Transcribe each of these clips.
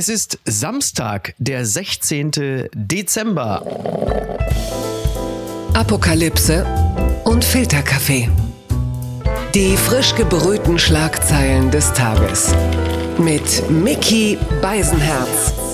Es ist Samstag, der 16. Dezember. Apokalypse und Filterkaffee. Die frisch gebrühten Schlagzeilen des Tages. Mit Mickey Beisenherz.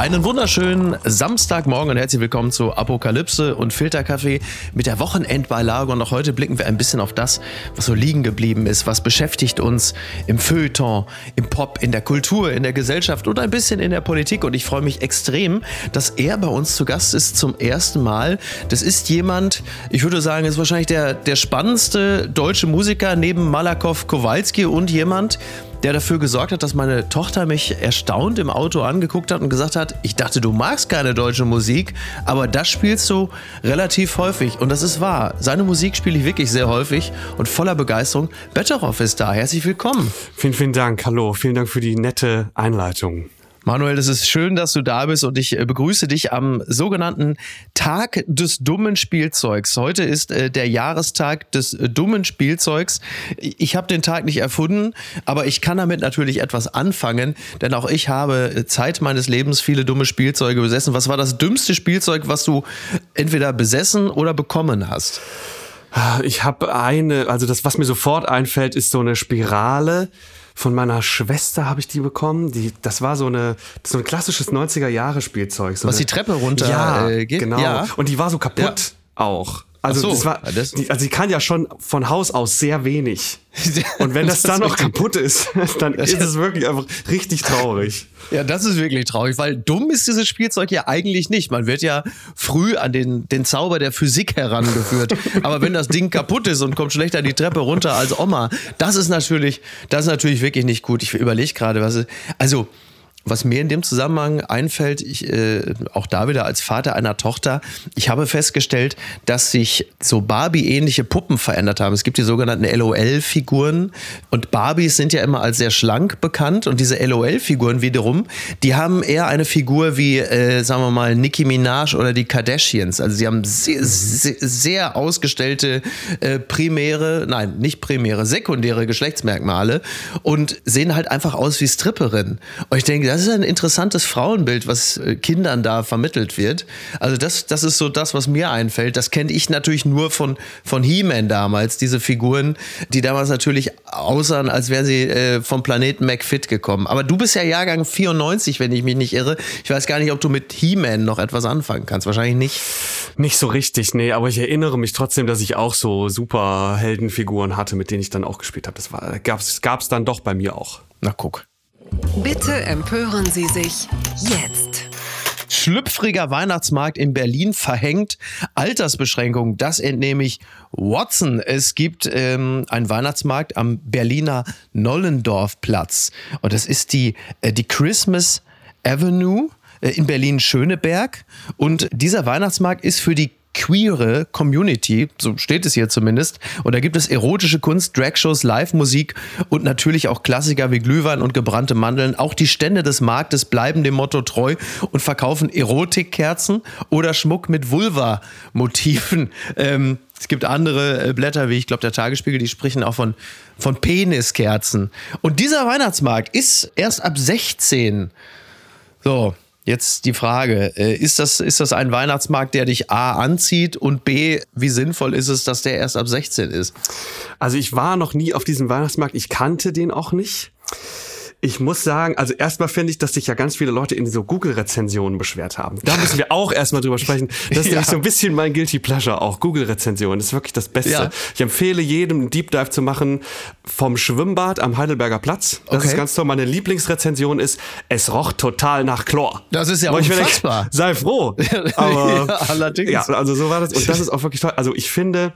Einen wunderschönen Samstagmorgen und herzlich willkommen zu Apokalypse und Filterkaffee mit der Wochenendbeilage. Und auch heute blicken wir ein bisschen auf das, was so liegen geblieben ist, was beschäftigt uns im Feuilleton, im Pop, in der Kultur, in der Gesellschaft und ein bisschen in der Politik. Und ich freue mich extrem, dass er bei uns zu Gast ist zum ersten Mal. Das ist jemand, ich würde sagen, ist wahrscheinlich der, der spannendste deutsche Musiker neben Malakow Kowalski und jemand, der dafür gesorgt hat, dass meine Tochter mich erstaunt im Auto angeguckt hat und gesagt hat, ich dachte, du magst keine deutsche Musik, aber das spielst du relativ häufig. Und das ist wahr. Seine Musik spiele ich wirklich sehr häufig und voller Begeisterung. Betteroff ist da. Herzlich willkommen. Vielen, vielen Dank. Hallo. Vielen Dank für die nette Einleitung. Manuel, es ist schön, dass du da bist und ich äh, begrüße dich am sogenannten Tag des dummen Spielzeugs. Heute ist äh, der Jahrestag des äh, dummen Spielzeugs. Ich habe den Tag nicht erfunden, aber ich kann damit natürlich etwas anfangen, denn auch ich habe äh, Zeit meines Lebens viele dumme Spielzeuge besessen. Was war das dümmste Spielzeug, was du entweder besessen oder bekommen hast? Ich habe eine, also das, was mir sofort einfällt, ist so eine Spirale von meiner Schwester habe ich die bekommen. Die, das war so eine so ein klassisches 90er Jahre Spielzeug. So Was eine, die Treppe runter ja, äh, geht. Genau. Ja. Und die war so kaputt Ja. auch. Also, so, das war, das- die, also sie kann ja schon von Haus aus sehr wenig. Und wenn das, Das dann noch kaputt ist, dann ist es wirklich einfach richtig traurig. Ja, das ist wirklich traurig, weil dumm ist dieses Spielzeug ja eigentlich nicht. Man wird ja früh an den, den Zauber der Physik herangeführt. Aber wenn das Ding kaputt ist und kommt schlechter die Treppe runter als Oma, das ist natürlich, das ist natürlich wirklich nicht gut. Ich überlege gerade, was ist, also, was mir in dem Zusammenhang einfällt, ich, äh, auch da wieder als Vater einer Tochter, ich habe festgestellt, dass sich so Barbie-ähnliche Puppen verändert haben. Es gibt die sogenannten LOL-Figuren und Barbies sind ja immer als sehr schlank bekannt und diese LOL-Figuren wiederum, die haben eher eine Figur wie, äh, sagen wir mal, Nicki Minaj oder die Kardashians. Also sie haben sehr, sehr, sehr ausgestellte äh, primäre, nein, nicht primäre, sekundäre Geschlechtsmerkmale und sehen halt einfach aus wie Stripperinnen. Und ich denke, das ist ein interessantes Frauenbild, was äh, Kindern da vermittelt wird. Also das, das ist so das, was mir einfällt. Das kenne ich natürlich nur von, von He-Man damals, diese Figuren, die damals natürlich aussahen, als wären sie äh, vom Planeten McFit gekommen. Aber du bist ja Jahrgang 94, wenn ich mich nicht irre. Ich weiß gar nicht, ob du mit He-Man noch etwas anfangen kannst. Wahrscheinlich nicht. Nicht so richtig, nee, aber ich erinnere mich trotzdem, dass ich auch so Superheldenfiguren hatte, mit denen ich dann auch gespielt habe. Das war, gab's, gab's dann doch bei mir auch. Na guck. Bitte empören Sie sich jetzt. Schlüpfriger Weihnachtsmarkt in Berlin verhängt Altersbeschränkungen. Das entnehme ich Watson. Es gibt ähm, einen Weihnachtsmarkt am Berliner Nollendorfplatz. Und das ist die, äh, die Christmas Avenue äh, in Berlin-Schöneberg. Und dieser Weihnachtsmarkt ist für die queere Community, so steht es hier zumindest. Und da gibt es erotische Kunst, Dragshows, Live-Musik und natürlich auch Klassiker wie Glühwein und gebrannte Mandeln. Auch die Stände des Marktes bleiben dem Motto treu und verkaufen Erotikkerzen oder Schmuck mit Vulva-Motiven. Ähm, es gibt andere äh, Blätter, wie ich glaube der Tagesspiegel, die sprechen auch von, von Peniskerzen. Und dieser Weihnachtsmarkt ist erst ab 16. So, jetzt die Frage, äh, ist das, ist das ein Weihnachtsmarkt, der dich A anzieht und B, wie sinnvoll ist es, dass der erst ab 16 ist? Also ich war noch nie auf diesem Weihnachtsmarkt, ich kannte den auch nicht. Ich muss sagen, also erstmal finde ich, dass sich ja ganz viele Leute in so Google-Rezensionen beschwert haben. Da müssen wir auch erstmal drüber sprechen. Das ist Ja. nämlich so ein bisschen mein Guilty Pleasure auch. Google-Rezensionen, das ist wirklich das Beste. Ja. Ich empfehle jedem, einen Deep Dive zu machen vom Schwimmbad am Heidelberger Platz. Das Okay. ist ganz toll. Meine Lieblingsrezension ist, es roch total nach Chlor. Das ist ja Wo ich denke, unfassbar. sei froh. Aber, Ja, allerdings. Ja, also so war das. Und das ist auch wirklich toll. Also ich finde,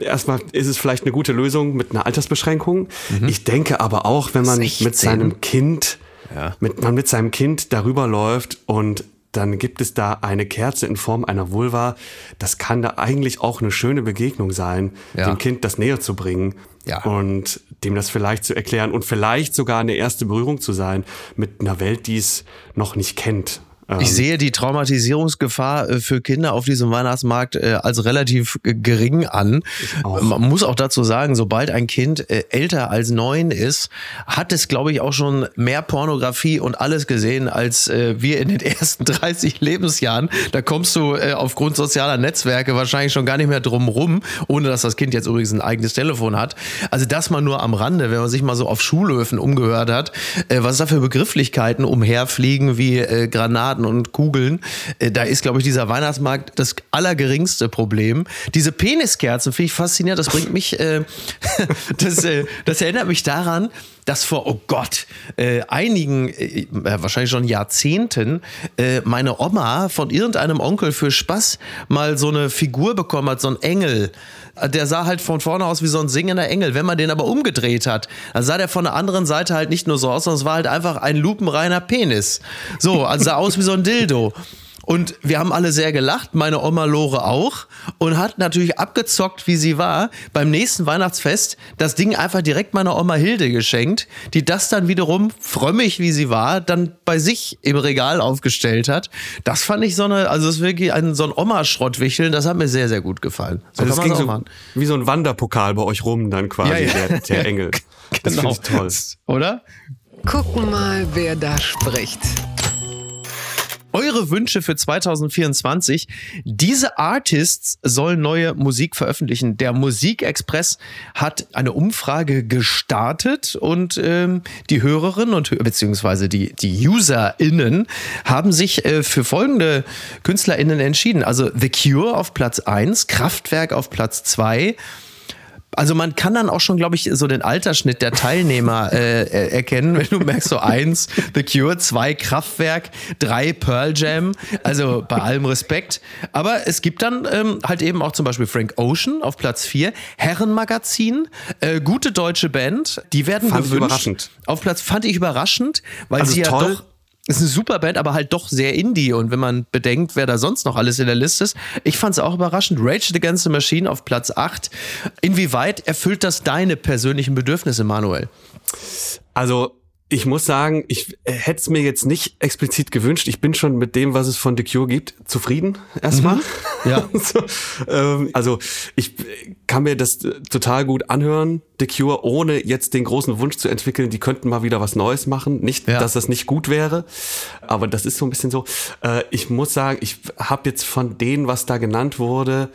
erstmal ist es vielleicht eine gute Lösung mit einer Altersbeschränkung. Ich denke aber auch, wenn man 16? mit seinem Kind, Ja. mit, man mit seinem Kind darüber läuft und dann gibt es da eine Kerze in Form einer Vulva. Das kann da eigentlich auch eine schöne Begegnung sein, Ja. dem Kind das näher zu bringen Ja. und dem das vielleicht zu erklären und vielleicht sogar eine erste Berührung zu sein mit einer Welt, die es noch nicht kennt. Ich sehe die Traumatisierungsgefahr äh, für Kinder auf diesem Weihnachtsmarkt äh, als relativ gering an. Man muss auch dazu sagen, sobald ein Kind äh, älter als neun ist, hat es, glaube ich, auch schon mehr Pornografie und alles gesehen als wir in den ersten 30 Lebensjahren. Da kommst du aufgrund sozialer Netzwerke wahrscheinlich schon gar nicht mehr drum rum, ohne dass das Kind jetzt übrigens ein eigenes Telefon hat. Also das mal nur am Rande, wenn man sich mal so auf Schulhöfen umgehört hat, was da für Begrifflichkeiten umherfliegen wie äh, Granaten und Kugeln. Äh, da ist, glaube ich, dieser Weihnachtsmarkt das allergeringste Problem. Diese Peniskerzen finde ich faszinierend. Das bringt mich, äh, das, äh, das erinnert mich daran, dass vor, oh Gott, äh, einigen, äh, wahrscheinlich schon Jahrzehnten, äh, meine Oma von irgendeinem Onkel für Spaß mal so eine Figur bekommen hat, so ein Engel. Der sah halt von vorne aus wie so ein singender Engel. Wenn man den aber umgedreht hat, dann sah der von der anderen Seite halt nicht nur so aus, sondern es war halt einfach ein lupenreiner Penis. So, also sah aus wie so ein Dildo. Und wir haben alle sehr gelacht, meine Oma Lore auch, und hat natürlich abgezockt, wie sie war, beim nächsten Weihnachtsfest das Ding einfach direkt meiner Oma Hilde geschenkt, die das dann wiederum, frömmig wie sie war, dann bei sich im Regal aufgestellt hat. Das fand ich so eine, also das ist wirklich ein, so ein Oma-Schrottwicheln, das hat mir sehr, sehr gut gefallen. So Also kann es auch so machen. wie so ein Wanderpokal bei euch rum dann quasi, Ja, ja. Der, der Engel. Das Genau. finde ich toll. Oder? Gucken mal, wer da spricht. Eure Wünsche für 2024. Diese Artists sollen neue Musik veröffentlichen. Der Musikexpress hat eine Umfrage gestartet und ähm, die Hörerinnen und beziehungsweise die, die UserInnen haben sich äh, für folgende KünstlerInnen entschieden. Also The Cure auf Platz 1, Kraftwerk auf Platz 2, also man kann dann auch schon, glaube ich, so den Altersschnitt der Teilnehmer äh, er- erkennen, wenn du merkst, so eins The Cure, zwei Kraftwerk, drei Pearl Jam, also bei allem Respekt. Aber es gibt dann ähm, halt eben auch zum Beispiel Frank Ocean auf Platz vier, Herrenmagazin, äh, gute deutsche Band, die werden Fand gewünscht. überraschend. Auf Platz fand ich überraschend, weil Also sie ja toll. doch ist eine super Band, aber halt doch sehr Indie. Und wenn man bedenkt, wer da sonst noch alles in der Liste ist, ich fand es auch überraschend. Rage the Machine auf Platz 8. Inwieweit erfüllt das deine persönlichen Bedürfnisse, Manuel? Also ich muss sagen, ich äh, hätte es mir jetzt nicht explizit gewünscht. Ich bin schon mit dem, was es von The Cure gibt, zufrieden erstmal. Ja. so, ähm, also ich äh, kann mir das äh, total gut anhören, The Cure, ohne jetzt den großen Wunsch zu entwickeln, die könnten mal wieder was Neues machen. Nicht, Ja. dass das nicht gut wäre, aber das ist so ein bisschen so. Äh, ich muss sagen, ich habe jetzt von denen, was da genannt wurde,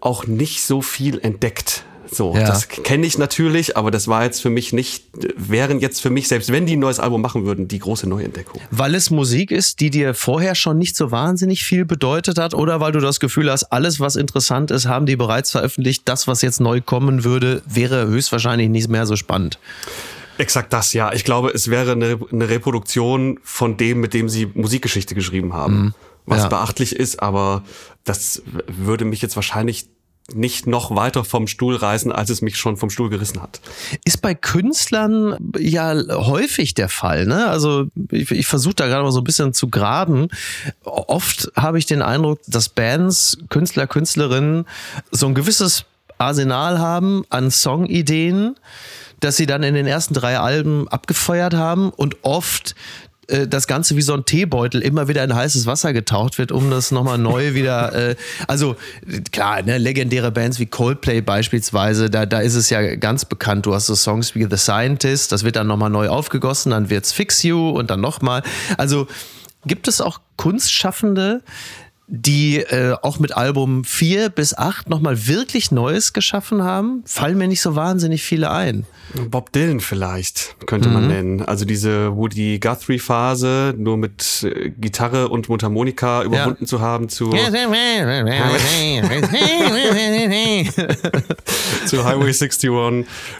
auch nicht so viel entdeckt. So, Ja. das kenne ich natürlich, aber das war jetzt für mich nicht, wären jetzt für mich, selbst wenn die ein neues Album machen würden, die große Neuentdeckung. Weil es Musik ist, die dir vorher schon nicht so wahnsinnig viel bedeutet hat oder weil du das Gefühl hast, alles, was interessant ist, haben die bereits veröffentlicht. Das, was jetzt neu kommen würde, wäre höchstwahrscheinlich nicht mehr so spannend. Exakt das, ja. Ich glaube, es wäre eine, eine Reproduktion von dem, mit dem sie Musikgeschichte geschrieben haben. Was Ja. beachtlich ist, aber das würde mich jetzt wahrscheinlich nicht noch weiter vom Stuhl reißen, als es mich schon vom Stuhl gerissen hat. Ist bei Künstlern ja häufig der Fall. Ne? Also ich, ich versuche da gerade mal so ein bisschen zu graben. Oft habe ich den Eindruck, dass Bands, Künstler, Künstlerinnen so ein gewisses Arsenal haben an Songideen, dass sie dann in den ersten drei Alben abgefeuert haben und oft äh, das Ganze wie so ein Teebeutel immer wieder in heißes Wasser getaucht wird, um das nochmal neu wieder. Äh, also klar, ne, legendäre Bands wie Coldplay beispielsweise, da, da ist es ja ganz bekannt. Du hast so Songs wie The Scientist, das wird dann nochmal neu aufgegossen, dann wird's Fix You und dann nochmal. Also gibt es auch Kunstschaffende, die äh, auch mit Album 4 bis 8 nochmal wirklich Neues geschaffen haben? Fallen mir nicht so wahnsinnig viele ein. Bob Dylan vielleicht, könnte Mhm. man nennen. Also diese Woody Guthrie Phase, nur mit äh, Gitarre und Mundharmonika überwunden zu haben zu, zu Highway 61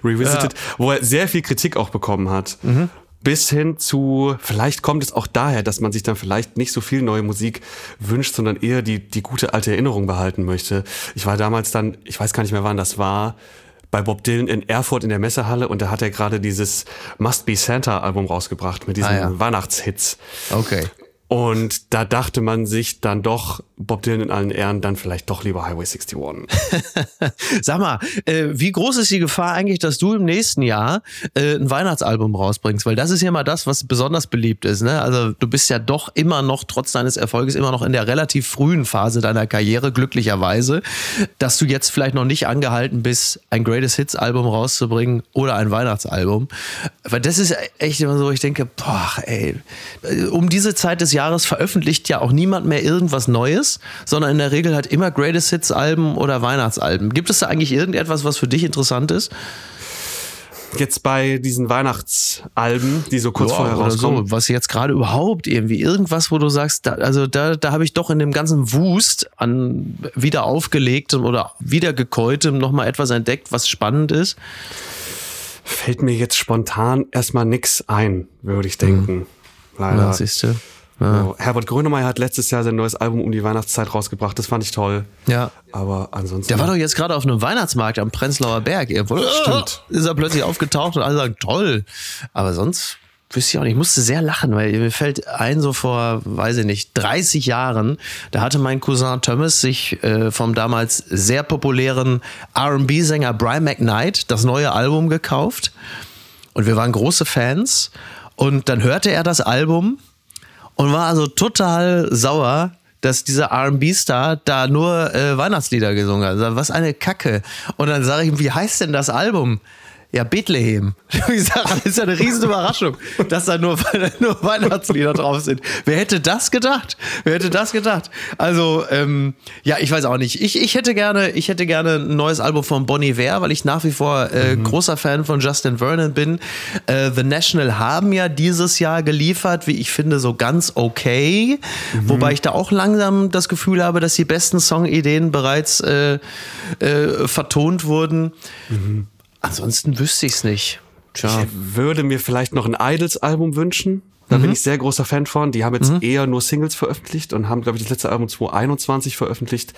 Revisited, wo er sehr viel Kritik auch bekommen hat. Mhm. Bis hin zu, vielleicht kommt es auch daher, dass man sich dann vielleicht nicht so viel neue Musik wünscht, sondern eher die, die gute alte Erinnerung behalten möchte. Ich war damals dann, ich weiß gar nicht mehr wann das war, bei Bob Dylan in Erfurt in der Messehalle und da hat er gerade dieses Must Be Santa Album rausgebracht mit diesen Ah, ja. Weihnachtshits. Okay. Und da dachte man sich dann doch, Bob Dylan in allen Ehren, dann vielleicht doch lieber Highway 61. Sag mal, äh, wie groß ist die Gefahr eigentlich, dass du im nächsten Jahr äh, ein Weihnachtsalbum rausbringst? Weil das ist ja mal das, was besonders beliebt ist. Ne? Also du bist ja doch immer noch, trotz deines Erfolges, immer noch in der relativ frühen Phase deiner Karriere, glücklicherweise, dass du jetzt vielleicht noch nicht angehalten bist, ein Greatest Hits Album rauszubringen oder ein Weihnachtsalbum. Weil das ist echt immer so, ich denke, boah, ey, um diese Zeit des Jahres Jahres veröffentlicht ja auch niemand mehr irgendwas Neues, sondern in der Regel halt immer Greatest Hits Alben oder Weihnachtsalben. Gibt es da eigentlich irgendetwas, was für dich interessant ist? Jetzt bei diesen Weihnachtsalben, die so kurz ja, vorher rauskommen. So, was jetzt gerade überhaupt irgendwie irgendwas, wo du sagst, da, also da, da habe ich doch in dem ganzen Wust an wieder aufgelegtem oder wiedergekäutem nochmal etwas entdeckt, was spannend ist. Fällt mir jetzt spontan erstmal nichts ein, würde ich denken. Mhm. Leider. Ja, siehst du. Ja. Herbert Grönemeyer hat letztes Jahr sein neues Album um die Weihnachtszeit rausgebracht. Das fand ich toll. Ja. Aber ansonsten. Der war doch jetzt gerade auf einem Weihnachtsmarkt am Prenzlauer Berg. Irgendwo. Stimmt. Ist er plötzlich aufgetaucht und alle sagen, toll. Aber sonst wüsste ich auch nicht. Ich musste sehr lachen, weil mir fällt ein, so vor, weiß ich nicht, 30 Jahren, da hatte mein Cousin Thomas sich äh, vom damals sehr populären RB-Sänger Brian McKnight das neue Album gekauft. Und wir waren große Fans. Und dann hörte er das Album und war also total sauer, dass dieser RB-Star da nur äh, Weihnachtslieder gesungen hat. Also, was eine Kacke. Und dann sage ich ihm, wie heißt denn das Album? Ja, Bethlehem. Ich sage, das ist ja eine riesen Überraschung, dass da nur, nur Weihnachtslieder drauf sind. Wer hätte das gedacht? Wer hätte das gedacht? Also, ähm, ja, ich weiß auch nicht. Ich, ich, hätte gerne, ich hätte gerne ein neues Album von Bonnie Iver, weil ich nach wie vor äh, mhm. großer Fan von Justin Vernon bin. Äh, The National haben ja dieses Jahr geliefert, wie ich finde, so ganz okay. Mhm. Wobei ich da auch langsam das Gefühl habe, dass die besten Songideen bereits äh, äh vertont wurden. Mhm. Ansonsten wüsste ich es nicht. Tja. Ich würde mir vielleicht noch ein Idols-Album wünschen. Da mhm. bin ich sehr großer Fan von. Die haben jetzt mhm. eher nur Singles veröffentlicht und haben, glaube ich, das letzte Album 2021 veröffentlicht.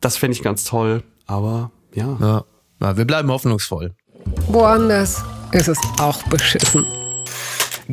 Das fände ich ganz toll. Aber ja. ja. ja wir bleiben hoffnungsvoll. Woanders ist es auch beschissen.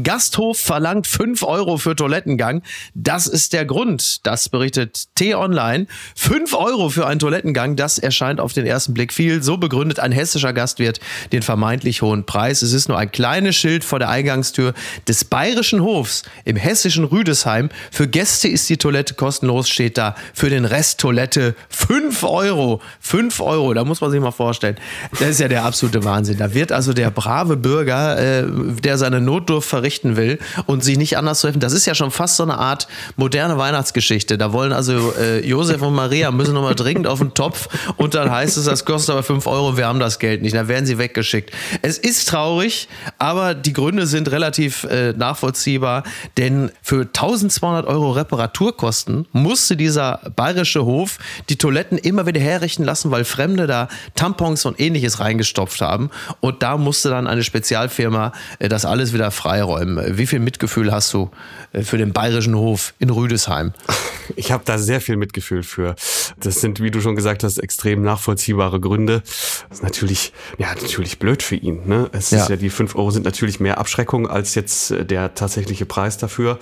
Gasthof verlangt 5 Euro für Toilettengang. Das ist der Grund. Das berichtet T-Online. 5 Euro für einen Toilettengang, das erscheint auf den ersten Blick viel. So begründet ein hessischer Gastwirt den vermeintlich hohen Preis. Es ist nur ein kleines Schild vor der Eingangstür des Bayerischen Hofs im hessischen Rüdesheim. Für Gäste ist die Toilette kostenlos, steht da. Für den Rest Toilette 5 Euro. 5 Euro, da muss man sich mal vorstellen. Das ist ja der absolute Wahnsinn. Da wird also der brave Bürger, äh, der seine Notdurft verrichten will und sich nicht anders zu helfen. Das ist ja schon fast so eine Art moderne Weihnachtsgeschichte. Da wollen also äh, Josef und Maria müssen nochmal dringend auf den Topf und dann heißt es, das kostet aber 5 Euro, wir haben das Geld nicht. Dann werden sie weggeschickt. Es ist traurig, aber die Gründe sind relativ äh, nachvollziehbar, denn für 1200 Euro Reparaturkosten musste dieser bayerische Hof die Toiletten immer wieder herrichten lassen, weil Fremde da Tampons und ähnliches reingestopft haben. Und da musste dann eine Spezialfirma äh, das alles wieder freiräumen einräumen. Wie viel Mitgefühl hast du äh, für den bayerischen Hof in Rüdesheim? Ich habe da sehr viel Mitgefühl für. Das sind, wie du schon gesagt hast, extrem nachvollziehbare Gründe. Das ist natürlich, ja, natürlich blöd für ihn. Ne? Es ja. ist ja, die fünf Euro sind natürlich mehr Abschreckung als jetzt äh, der tatsächliche Preis dafür.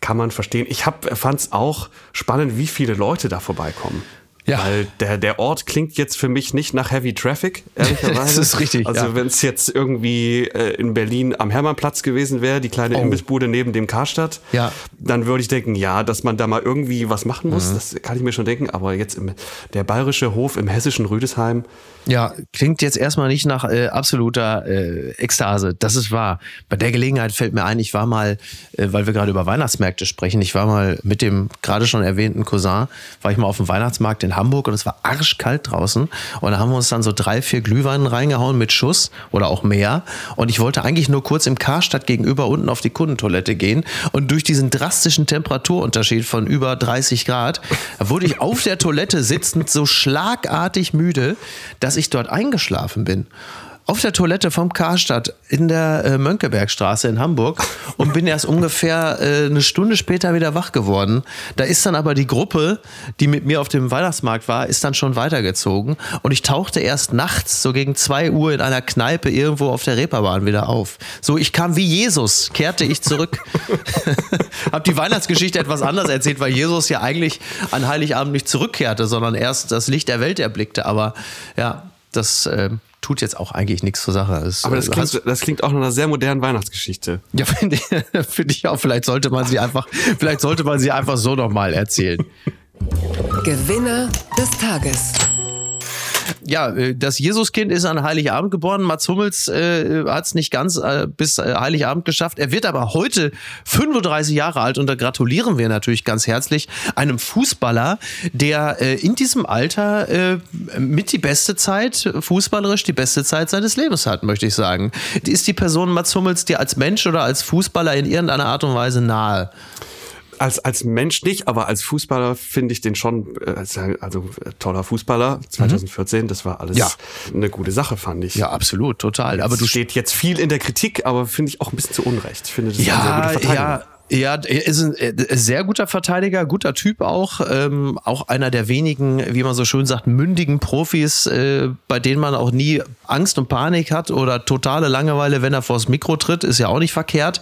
Kann man verstehen. Ich fand es auch spannend, wie viele Leute da vorbeikommen. Ja. Weil der, der Ort klingt jetzt für mich nicht nach Heavy Traffic, ehrlicherweise. das ist richtig. Also ja. wenn es jetzt irgendwie äh, in Berlin am Hermannplatz gewesen wäre, die kleine oh. Imbissbude neben dem Karstadt, ja. dann würde ich denken, ja, dass man da mal irgendwie was machen muss, mhm. das kann ich mir schon denken. Aber jetzt im, der bayerische Hof im hessischen Rüdesheim, ja, klingt jetzt erstmal nicht nach äh, absoluter äh, Ekstase. Das ist wahr. Bei der Gelegenheit fällt mir ein, ich war mal, äh, weil wir gerade über Weihnachtsmärkte sprechen, ich war mal mit dem gerade schon erwähnten Cousin, war ich mal auf dem Weihnachtsmarkt in Hamburg und es war arschkalt draußen. Und da haben wir uns dann so drei, vier Glühweinen reingehauen mit Schuss oder auch mehr. Und ich wollte eigentlich nur kurz im Karstadt gegenüber unten auf die Kundentoilette gehen. Und durch diesen drastischen Temperaturunterschied von über 30 Grad wurde ich auf der Toilette sitzend so schlagartig müde, dass ich dort eingeschlafen bin. Auf der Toilette vom Karstadt in der äh, Mönckebergstraße in Hamburg und bin erst ungefähr äh, eine Stunde später wieder wach geworden. Da ist dann aber die Gruppe, die mit mir auf dem Weihnachtsmarkt war, ist dann schon weitergezogen und ich tauchte erst nachts so gegen zwei Uhr in einer Kneipe irgendwo auf der Reeperbahn wieder auf. So, ich kam wie Jesus, kehrte ich zurück. Hab die Weihnachtsgeschichte etwas anders erzählt, weil Jesus ja eigentlich an Heiligabend nicht zurückkehrte, sondern erst das Licht der Welt erblickte. Aber ja, das äh, tut jetzt auch eigentlich nichts zur Sache. Es, Aber das äh, klingt, das klingt auch nach einer sehr modernen Weihnachtsgeschichte. ja, finde ich, find ich auch. Vielleicht sollte man sie einfach, vielleicht sollte man sie einfach so nochmal erzählen. Gewinner des Tages. Ja, äh, das Jesuskind ist an Heiligabend geboren. Mats Hummels äh, hat es nicht ganz äh, bis äh, Heiligabend geschafft. Er wird aber heute 35 Jahre alt und da gratulieren wir natürlich ganz herzlich einem Fußballer, der äh, in diesem Alter äh, mit die beste Zeit, fußballerisch die beste Zeit seines Lebens hat, möchte ich sagen. Ist die Person Mats Hummels dir als Mensch oder als Fußballer in irgendeiner Art und Weise nahe? Als, als Mensch nicht, aber als Fußballer finde ich den schon, äh, also äh, toller Fußballer, 2014, das war alles Ja. eine gute Sache, fand ich. Ja, absolut, total. Aber Aber du steht jetzt viel in der Kritik, aber finde ich auch ein bisschen zu Unrecht. Ich finde, das ist ein sehr Ja, guter Verteidiger. ja. Ja, er ist ein sehr guter Verteidiger, guter Typ auch. Ähm, auch einer der wenigen, wie man so schön sagt, mündigen Profis, äh, bei denen man auch nie Angst und Panik hat oder totale Langeweile, wenn er vors Mikro tritt, ist ja auch nicht verkehrt.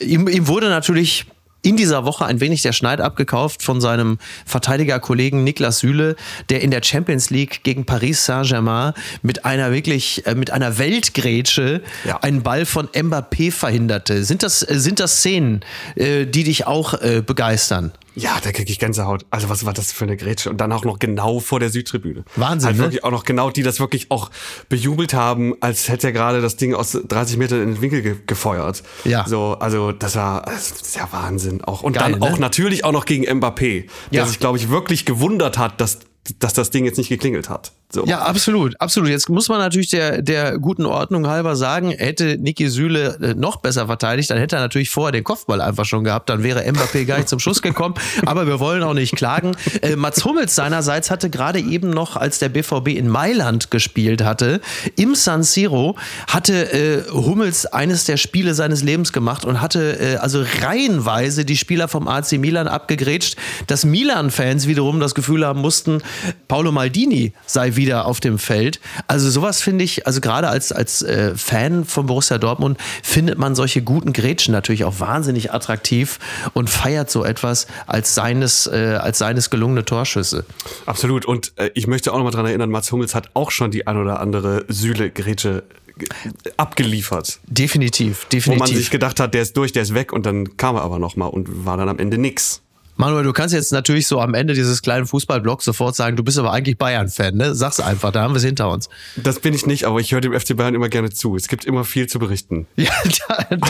Ihm, ihm wurde natürlich in dieser Woche ein wenig der Schneid abgekauft von seinem Verteidigerkollegen Niklas Süle, der in der Champions League gegen Paris Saint-Germain mit einer wirklich, äh, mit einer Weltgrätsche Ja. einen Ball von Mbappé verhinderte. Sind das, äh, sind das Szenen, äh, die dich auch begeistern? Ja, da kriege ich Gänsehaut. Also was war das für eine Grätsche? Und dann auch noch genau vor der Südtribüne. Wahnsinn, Halt ne? wirklich auch noch genau, die das wirklich auch bejubelt haben, als hätte er gerade das Ding aus 30 Metern in den Winkel ge gefeuert. Ja. So, also das war das ist ja Wahnsinn. Auch, und Geil, dann ne? auch natürlich auch noch gegen Mbappé, der Ja. sich, glaube ich, wirklich gewundert hat, dass, dass das Ding jetzt nicht geklingelt hat. So. Ja, absolut, absolut. Jetzt muss man natürlich der, der guten Ordnung halber sagen, hätte Niki Süle äh, noch besser verteidigt, dann hätte er natürlich vorher den Kopfball einfach schon gehabt, dann wäre Mbappé gar nicht zum Schuss gekommen. Aber wir wollen auch nicht klagen. Äh, Mats Hummels seinerseits hatte gerade eben noch, als der BVB in Mailand gespielt hatte, im San Siro, hatte äh, Hummels eines der Spiele seines Lebens gemacht und hatte äh, also reihenweise die Spieler vom AC Milan abgegrätscht, dass Milan-Fans wiederum das Gefühl haben mussten, Paolo Maldini sei wieder auf dem Feld. Also sowas finde ich, also gerade als, als äh, Fan von Borussia Dortmund findet man solche guten Grätschen natürlich auch wahnsinnig attraktiv und feiert so etwas als seines, äh, als seines gelungene Torschüsse. Absolut. Und äh, ich möchte auch noch mal dran erinnern, Mats Hummels hat auch schon die ein oder andere Süle-Grätsche ge- abgeliefert. Definitiv, Wo man definitiv. sich gedacht hat, der ist durch, der ist weg und dann kam er aber noch mal und war dann am Ende nix. Manuel, du kannst jetzt natürlich so am Ende dieses kleinen Fußballblocks sofort sagen, du bist aber eigentlich Bayern-Fan, ne? Sag's einfach, da haben wir es hinter uns. Das bin ich nicht, aber ich höre dem FC Bayern immer gerne zu. Es gibt immer viel zu berichten. Ja,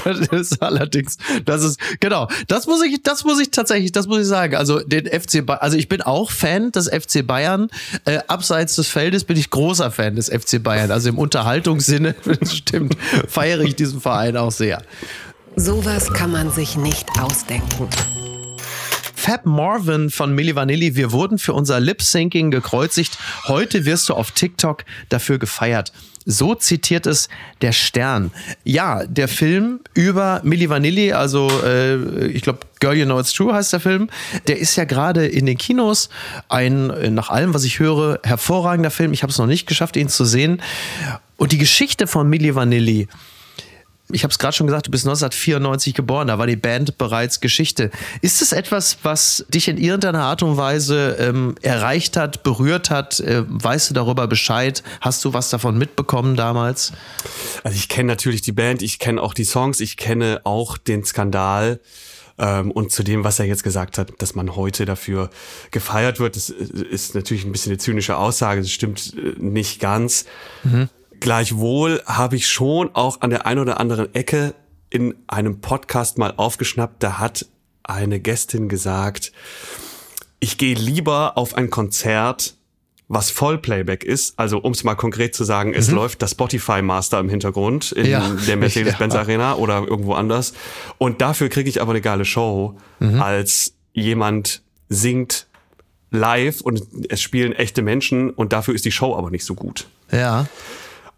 das ist allerdings, das ist, genau, das muss ich, das muss ich tatsächlich, das muss ich sagen. Also den FC Bayern, also ich bin auch Fan des FC Bayern. Äh, abseits des Feldes bin ich großer Fan des FC Bayern. Also im Unterhaltungssinne, das stimmt, feiere ich diesen Verein auch sehr. Sowas kann man sich nicht ausdenken. Fab Marvin von Milli Vanilli, wir wurden für unser Lip-Syncing gekreuzigt. Heute wirst du auf TikTok dafür gefeiert. So zitiert es der Stern. Ja, der Film über Milli Vanilli, also äh, ich glaube Girl You Know It's True heißt der Film, der ist ja gerade in den Kinos. Ein, äh, nach allem, was ich höre, hervorragender Film. Ich habe es noch nicht geschafft, ihn zu sehen. Und die Geschichte von Milli Vanilli, ich habe es gerade schon gesagt, du bist 1994 geboren, da war die Band bereits Geschichte. Ist es etwas, was dich in irgendeiner Art und Weise ähm, erreicht hat, berührt hat? Äh, weißt du darüber Bescheid? Hast du was davon mitbekommen damals? Also ich kenne natürlich die Band, ich kenne auch die Songs, ich kenne auch den Skandal. Ähm, und zu dem, was er jetzt gesagt hat, dass man heute dafür gefeiert wird, das ist natürlich ein bisschen eine zynische Aussage, das stimmt äh, nicht ganz. Gleichwohl habe ich schon auch an der einen oder anderen Ecke in einem Podcast mal aufgeschnappt, da hat eine Gästin gesagt, ich gehe lieber auf ein Konzert, was Vollplayback ist, also um es mal konkret zu sagen, es läuft das Spotify Master im Hintergrund in Ja. der Mercedes-Benz Ja. Arena oder irgendwo anders und dafür kriege ich aber eine geile Show, als jemand singt live und es spielen echte Menschen und dafür ist die Show aber nicht so gut. Ja.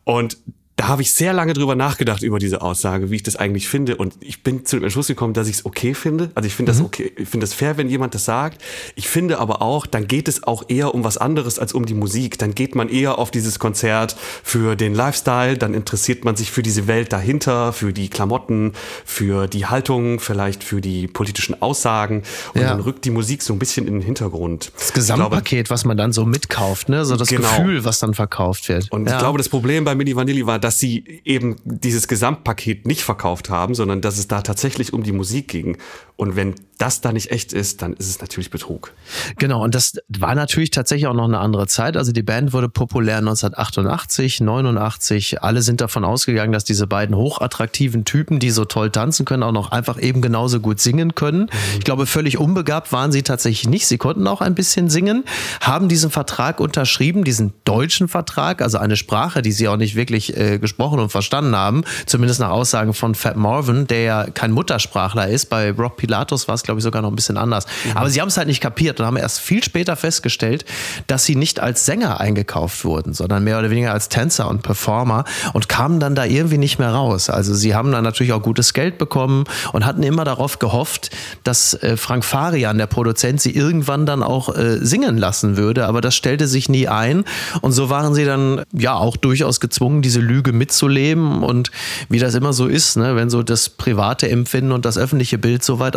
Und da habe ich sehr lange drüber nachgedacht über diese Aussage, wie ich das eigentlich finde. Und ich bin zu dem Entschluss gekommen, dass ich es okay finde. Also ich finde mhm. das okay, ich finde das fair, wenn jemand das sagt. Ich finde aber auch, dann geht es auch eher um was anderes als um die Musik. Dann geht man eher auf dieses Konzert für den Lifestyle, dann interessiert man sich für diese Welt dahinter, für die Klamotten, für die Haltung, vielleicht für die politischen Aussagen. Und ja. dann rückt die Musik so ein bisschen in den Hintergrund. Das Gesamtpaket, glaube, was man dann so mitkauft, ne? So das genau. Gefühl, was dann verkauft wird. Und ja. ich glaube, das Problem bei Mini Vanilli war, dass sie eben dieses Gesamtpaket nicht verkauft haben, sondern dass es da tatsächlich um die Musik ging. Und wenn das da nicht echt ist, dann ist es natürlich Betrug. Genau, und das war natürlich tatsächlich auch noch eine andere Zeit. Also die Band wurde populär 1988, 89. Alle sind davon ausgegangen, dass diese beiden hochattraktiven Typen, die so toll tanzen können, auch noch einfach eben genauso gut singen können. Mhm. Ich glaube, völlig unbegabt waren sie tatsächlich nicht. Sie konnten auch ein bisschen singen, haben diesen Vertrag unterschrieben, diesen deutschen Vertrag, also eine Sprache, die sie auch nicht wirklich äh, gesprochen und verstanden haben, zumindest nach Aussagen von Fat Marvin, der ja kein Muttersprachler ist. Bei Rock Pilatus war es, glaube ich, sogar noch ein bisschen anders. Mhm. Aber sie haben es halt nicht kapiert und haben erst viel später festgestellt, dass sie nicht als Sänger eingekauft wurden, sondern mehr oder weniger als Tänzer und Performer und kamen dann da irgendwie nicht mehr raus. Also sie haben dann natürlich auch gutes Geld bekommen und hatten immer darauf gehofft, dass äh, Frank Farian, der Produzent, sie irgendwann dann auch äh, singen lassen würde. Aber das stellte sich nie ein. Und so waren sie dann ja auch durchaus gezwungen, diese Lüge mitzuleben. Und wie das immer so ist, ne, wenn so das private Empfinden und das öffentliche Bild so weit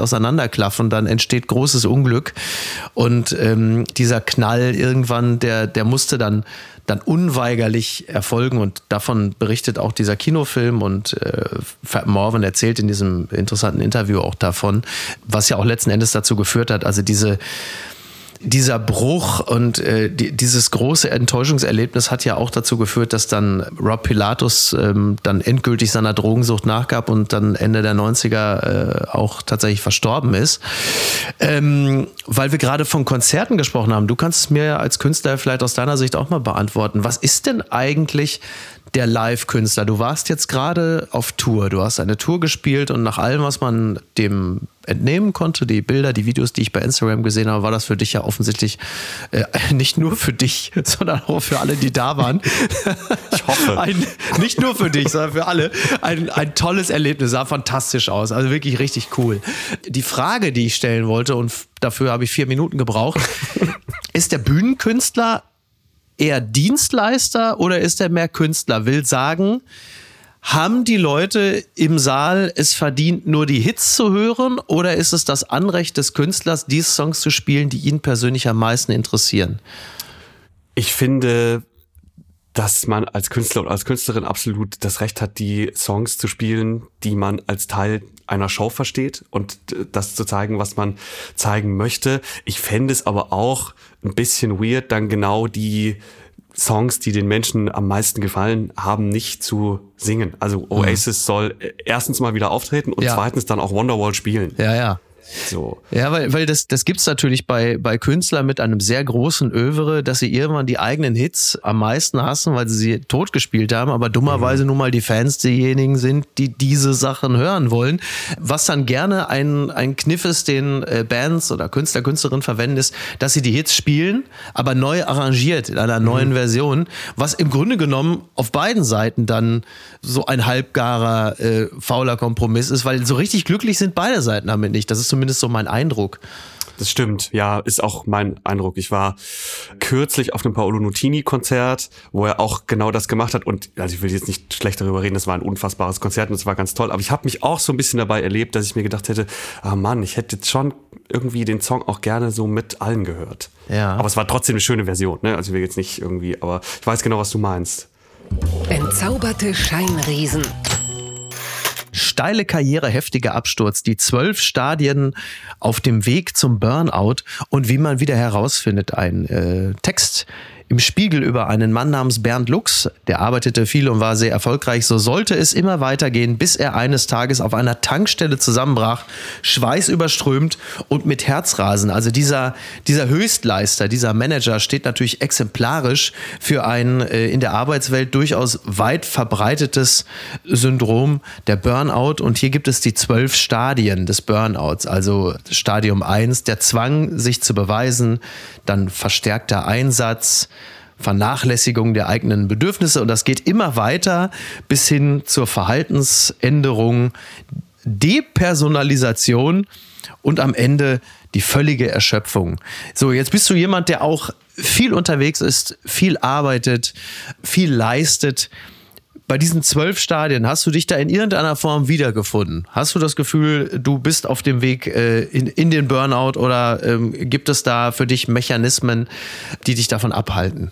auseinanderklaffen, dann entsteht großes Unglück. Und ähm, dieser Knall irgendwann, der, der musste dann dann unweigerlich erfolgen. Und davon berichtet auch dieser Kinofilm. Und äh, Fat Morvan erzählt in diesem interessanten Interview auch davon, was ja auch letzten Endes dazu geführt hat, also diese dieser Bruch und äh, die, dieses große Enttäuschungserlebnis hat ja auch dazu geführt, dass dann Rob Pilatus ähm, dann endgültig seiner Drogensucht nachgab und dann Ende der 90er äh, auch tatsächlich verstorben ist. Ähm, weil wir gerade von Konzerten gesprochen haben, du kannst es mir als Künstler vielleicht aus deiner Sicht auch mal beantworten. Was ist denn eigentlich der Live-Künstler? Du warst jetzt gerade auf Tour, du hast eine Tour gespielt und nach allem, was man dem entnehmen konnte, die Bilder, die Videos, die ich bei Instagram gesehen habe, war das für dich ja offensichtlich äh, nicht nur für dich, sondern auch für alle, die da waren. Ich hoffe. Ein, nicht nur für dich, sondern für alle. Ein, ein tolles Erlebnis, sah fantastisch aus, also wirklich richtig cool. Die Frage, die ich stellen wollte, und dafür habe ich vier Minuten gebraucht, ist der Bühnenkünstler eher Dienstleister oder ist er mehr Künstler? Will sagen, haben die Leute im Saal es verdient, nur die Hits zu hören oder ist es das Anrecht des Künstlers, die Songs zu spielen, die ihn persönlich am meisten interessieren? Ich finde, dass man als Künstler und als Künstlerin absolut das Recht hat, die Songs zu spielen, die man als Teil einer Show versteht und das zu zeigen, was man zeigen möchte. Ich fände es aber auch ein bisschen weird, dann genau die Songs, die den Menschen am meisten gefallen haben, nicht zu singen. Also Oasis mhm. soll erstens mal wieder auftreten und ja. zweitens dann auch Wonderwall spielen. Ja, ja. So. Ja, weil, weil das, das gibt's natürlich bei, bei Künstlern mit einem sehr großen Övre, dass sie irgendwann die eigenen Hits am meisten hassen, weil sie sie totgespielt haben, aber dummerweise mhm. nun mal die Fans diejenigen sind, die diese Sachen hören wollen. Was dann gerne ein, ein Kniff ist, den äh, Bands oder Künstler, Künstlerinnen verwenden, ist, dass sie die Hits spielen, aber neu arrangiert in einer neuen mhm. Version, was im Grunde genommen auf beiden Seiten dann so ein halbgarer, äh, fauler Kompromiss ist, weil so richtig glücklich sind beide Seiten damit nicht. Das ist zumindest so mein Eindruck. Das stimmt, ja, ist auch mein Eindruck. Ich war kürzlich auf einem Paolo Nutini-Konzert, wo er auch genau das gemacht hat. Und also ich will jetzt nicht schlecht darüber reden, das war ein unfassbares Konzert und es war ganz toll. Aber ich habe mich auch so ein bisschen dabei erlebt, dass ich mir gedacht hätte, ah Mann, ich hätte jetzt schon irgendwie den Song auch gerne so mit allen gehört. Ja. Aber es war trotzdem eine schöne Version, ne? Also ich will jetzt nicht irgendwie, aber ich weiß genau, was du meinst. Entzauberte Scheinriesen. Steile Karriere, heftiger Absturz, die zwölf Stadien auf dem Weg zum Burnout und wie man wieder herausfindet. Ein äh, Text im Spiegel über einen Mann namens Bernd Lux, der arbeitete viel und war sehr erfolgreich. So sollte es immer weitergehen, bis er eines Tages auf einer Tankstelle zusammenbrach, schweißüberströmt und mit Herzrasen. Also dieser, dieser Höchstleister, dieser Manager steht natürlich exemplarisch für ein äh, in der Arbeitswelt durchaus weit verbreitetes Syndrom der Burnout. Und hier gibt es die zwölf Stadien des Burnouts. Also Stadium 1, der Zwang, sich zu beweisen, dann verstärkter Einsatz, Vernachlässigung der eigenen Bedürfnisse und das geht immer weiter bis hin zur Verhaltensänderung, Depersonalisation und am Ende die völlige Erschöpfung. So, jetzt bist du jemand, der auch viel unterwegs ist, viel arbeitet, viel leistet. Bei diesen zwölf Stadien, hast du dich da in irgendeiner Form wiedergefunden? Hast du das Gefühl, du bist auf dem Weg äh, in, in den Burnout oder ähm, gibt es da für dich Mechanismen, die dich davon abhalten?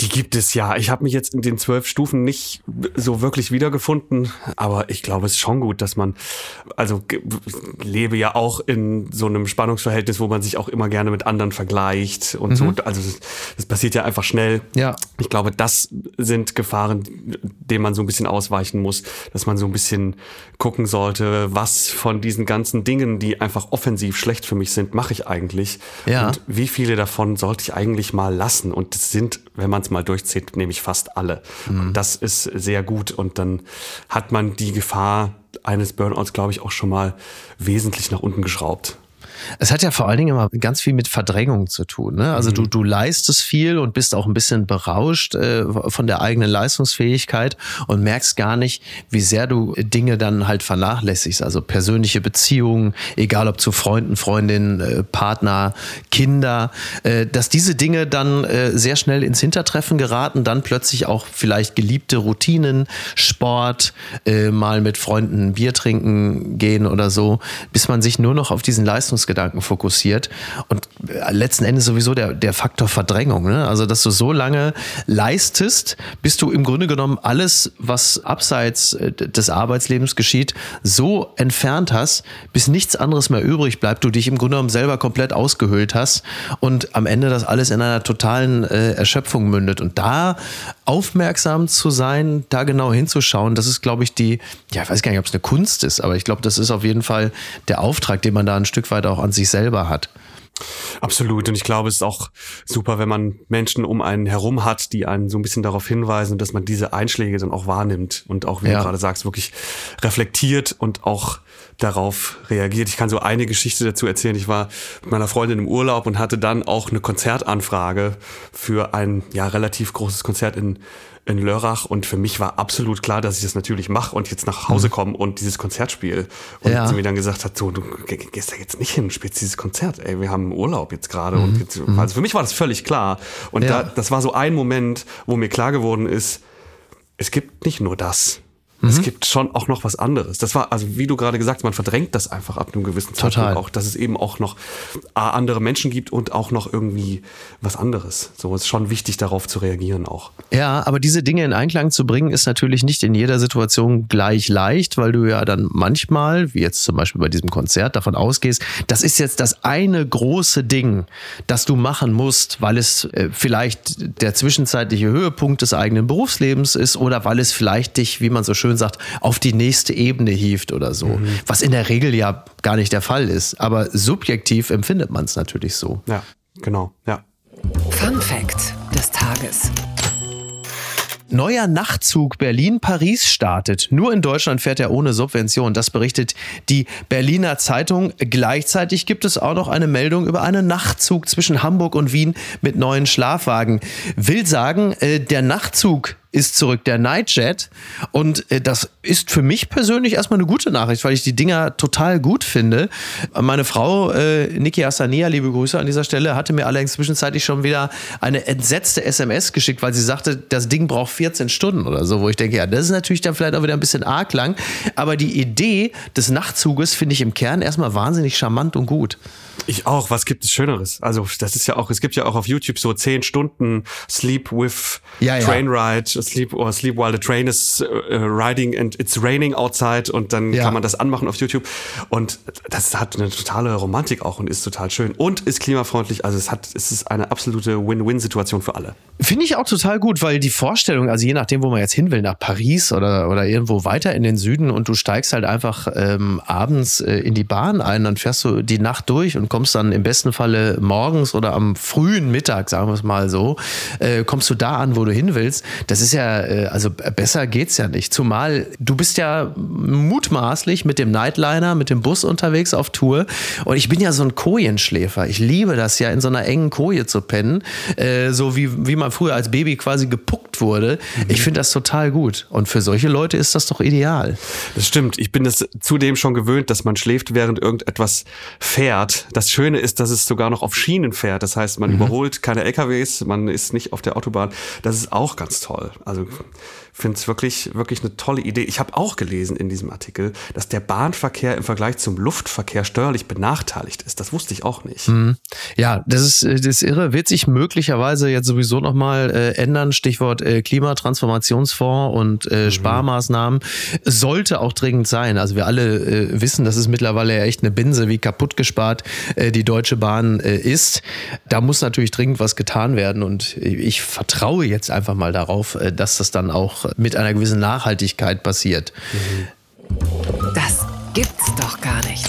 Die gibt es ja. Ich habe mich jetzt in den zwölf Stufen nicht so wirklich wiedergefunden, aber ich glaube, es ist schon gut, dass man, also lebe ja auch in so einem Spannungsverhältnis, wo man sich auch immer gerne mit anderen vergleicht und mhm. so. Also das, das, passiert ja einfach schnell. Ja. Ich glaube, das sind Gefahren, denen man so ein bisschen ausweichen muss, dass man so ein bisschen gucken sollte, was von diesen ganzen Dingen, die einfach offensiv schlecht für mich sind, mache ich eigentlich. Ja. Und wie viele davon sollte ich eigentlich mal lassen? Und das sind, wenn man es mal durchzieht, nämlich fast alle. Mhm. das ist sehr gut und dann hat man die Gefahr eines Burnouts, glaube ich, auch schon mal wesentlich nach unten geschraubt. Es hat ja vor allen Dingen immer ganz viel mit Verdrängung zu tun. Ne? Also mhm. du, du leistest viel und bist auch ein bisschen berauscht äh, von der eigenen Leistungsfähigkeit und merkst gar nicht, wie sehr du Dinge dann halt vernachlässigst. Also persönliche Beziehungen, egal ob zu Freunden, Freundinnen, äh, Partner, Kinder, äh, dass diese Dinge dann äh, sehr schnell ins Hintertreffen geraten, dann plötzlich auch vielleicht geliebte Routinen, Sport, äh, mal mit Freunden Bier trinken gehen oder so, bis man sich nur noch auf diesen Leistungsgedanken Gedanken fokussiert und äh, letzten Endes sowieso der, der Faktor Verdrängung. Ne? Also, dass du so lange leistest, bis du im Grunde genommen alles, was abseits äh, des Arbeitslebens geschieht, so entfernt hast, bis nichts anderes mehr übrig bleibt, du dich im Grunde genommen selber komplett ausgehöhlt hast und am Ende das alles in einer totalen äh, Erschöpfung mündet. Und da aufmerksam zu sein, da genau hinzuschauen, das ist, glaube ich, die, ja, ich weiß gar nicht, ob es eine Kunst ist, aber ich glaube, das ist auf jeden Fall der Auftrag, den man da ein Stück weit auch an sich selber hat. Absolut. Und ich glaube, es ist auch super, wenn man Menschen um einen herum hat, die einen so ein bisschen darauf hinweisen, dass man diese Einschläge dann auch wahrnimmt und auch, wie ja. du gerade sagst, wirklich reflektiert und auch darauf reagiert. Ich kann so eine Geschichte dazu erzählen. Ich war mit meiner Freundin im Urlaub und hatte dann auch eine Konzertanfrage für ein ja relativ großes Konzert in in Lörrach und für mich war absolut klar, dass ich das natürlich mache und jetzt nach Hause mhm. komme und dieses Konzert spiele. Und ja. sie mir dann gesagt hat, so, du gehst da jetzt nicht hin, spielst dieses Konzert, ey, wir haben Urlaub jetzt gerade. Mhm. Und jetzt, mhm. also für mich war das völlig klar. Und ja. da, das war so ein Moment, wo mir klar geworden ist, es gibt nicht nur das. Mhm. Es gibt schon auch noch was anderes. Das war, also wie du gerade gesagt hast, man verdrängt das einfach ab einem gewissen Zeitpunkt Total. auch, dass es eben auch noch A, andere Menschen gibt und auch noch irgendwie was anderes. So ist schon wichtig, darauf zu reagieren auch. Ja, aber diese Dinge in Einklang zu bringen, ist natürlich nicht in jeder Situation gleich leicht, weil du ja dann manchmal, wie jetzt zum Beispiel bei diesem Konzert, davon ausgehst, das ist jetzt das eine große Ding, das du machen musst, weil es äh, vielleicht der zwischenzeitliche Höhepunkt des eigenen Berufslebens ist oder weil es vielleicht dich, wie man so schön schön sagt, auf die nächste Ebene hieft oder so. Mhm. Was in der Regel ja gar nicht der Fall ist. Aber subjektiv empfindet man es natürlich so. Ja, genau, ja. Fun Fact des Tages. Neuer Nachtzug Berlin-Paris startet. Nur in Deutschland fährt er ohne Subvention. Das berichtet die Berliner Zeitung. Gleichzeitig gibt es auch noch eine Meldung über einen Nachtzug zwischen Hamburg und Wien mit neuen Schlafwagen. Will sagen, äh, der Nachtzug ist zurück der Nightjet. Und äh, das ist für mich persönlich erstmal eine gute Nachricht, weil ich die Dinger total gut finde. Meine Frau, äh, Niki Asania, liebe Grüße an dieser Stelle, hatte mir allerdings zwischenzeitlich schon wieder eine entsetzte SMS geschickt, weil sie sagte, das Ding braucht 14 Stunden oder so, wo ich denke, ja, das ist natürlich dann vielleicht auch wieder ein bisschen arg lang. Aber die Idee des Nachtzuges finde ich im Kern erstmal wahnsinnig charmant und gut. Ich auch. Was gibt es Schöneres? Also, das ist ja auch, es gibt ja auch auf YouTube so 10 Stunden Sleep with ja, ja. Sleep or Sleep while the train is uh, riding and it's raining outside und dann ja. kann man das anmachen auf YouTube und das hat eine totale Romantik auch und ist total schön und ist klimafreundlich. Also es hat, es ist eine absolute Win-Win-Situation für alle. Finde ich auch total gut, weil die Vorstellung, also je nachdem, wo man jetzt hin will, nach Paris oder, oder irgendwo weiter in den Süden und du steigst halt einfach ähm, abends äh, in die Bahn ein, dann fährst du die Nacht durch und kommst dann im besten Falle morgens oder am frühen Mittag, sagen wir es mal so, äh, kommst du da an, wo du hin willst. Das ist ist ja, äh, also besser geht's ja nicht. Zumal du bist ja mutmaßlich mit dem Nightliner, mit dem Bus unterwegs auf Tour. Und ich bin ja so ein Kojenschläfer. Ich liebe das ja, in so einer engen Koje zu pennen. Äh, so wie, wie man früher als Baby quasi gepuckt wurde. Mhm. Ich finde das total gut. Und für solche Leute ist das doch ideal. Das stimmt. Ich bin es zudem schon gewöhnt, dass man schläft, während irgendetwas fährt. Das Schöne ist, dass es sogar noch auf Schienen fährt. Das heißt, man mhm. überholt keine LKWs, man ist nicht auf der Autobahn. Das ist auch ganz toll. Also finde es wirklich, wirklich eine tolle Idee. Ich habe auch gelesen in diesem Artikel, dass der Bahnverkehr im Vergleich zum Luftverkehr steuerlich benachteiligt ist. Das wusste ich auch nicht. Mhm. Ja, das ist, das ist irre. Wird sich möglicherweise jetzt sowieso nochmal äh, ändern. Stichwort äh, Klimatransformationsfonds und äh, mhm. Sparmaßnahmen. Sollte auch dringend sein. Also wir alle äh, wissen, das ist mittlerweile ja echt eine Binse, wie kaputt gespart äh, die Deutsche Bahn äh, ist. Da muss natürlich dringend was getan werden. Und ich vertraue jetzt einfach mal darauf, äh, dass das dann auch mit einer gewissen Nachhaltigkeit passiert. Das gibt's doch gar nicht.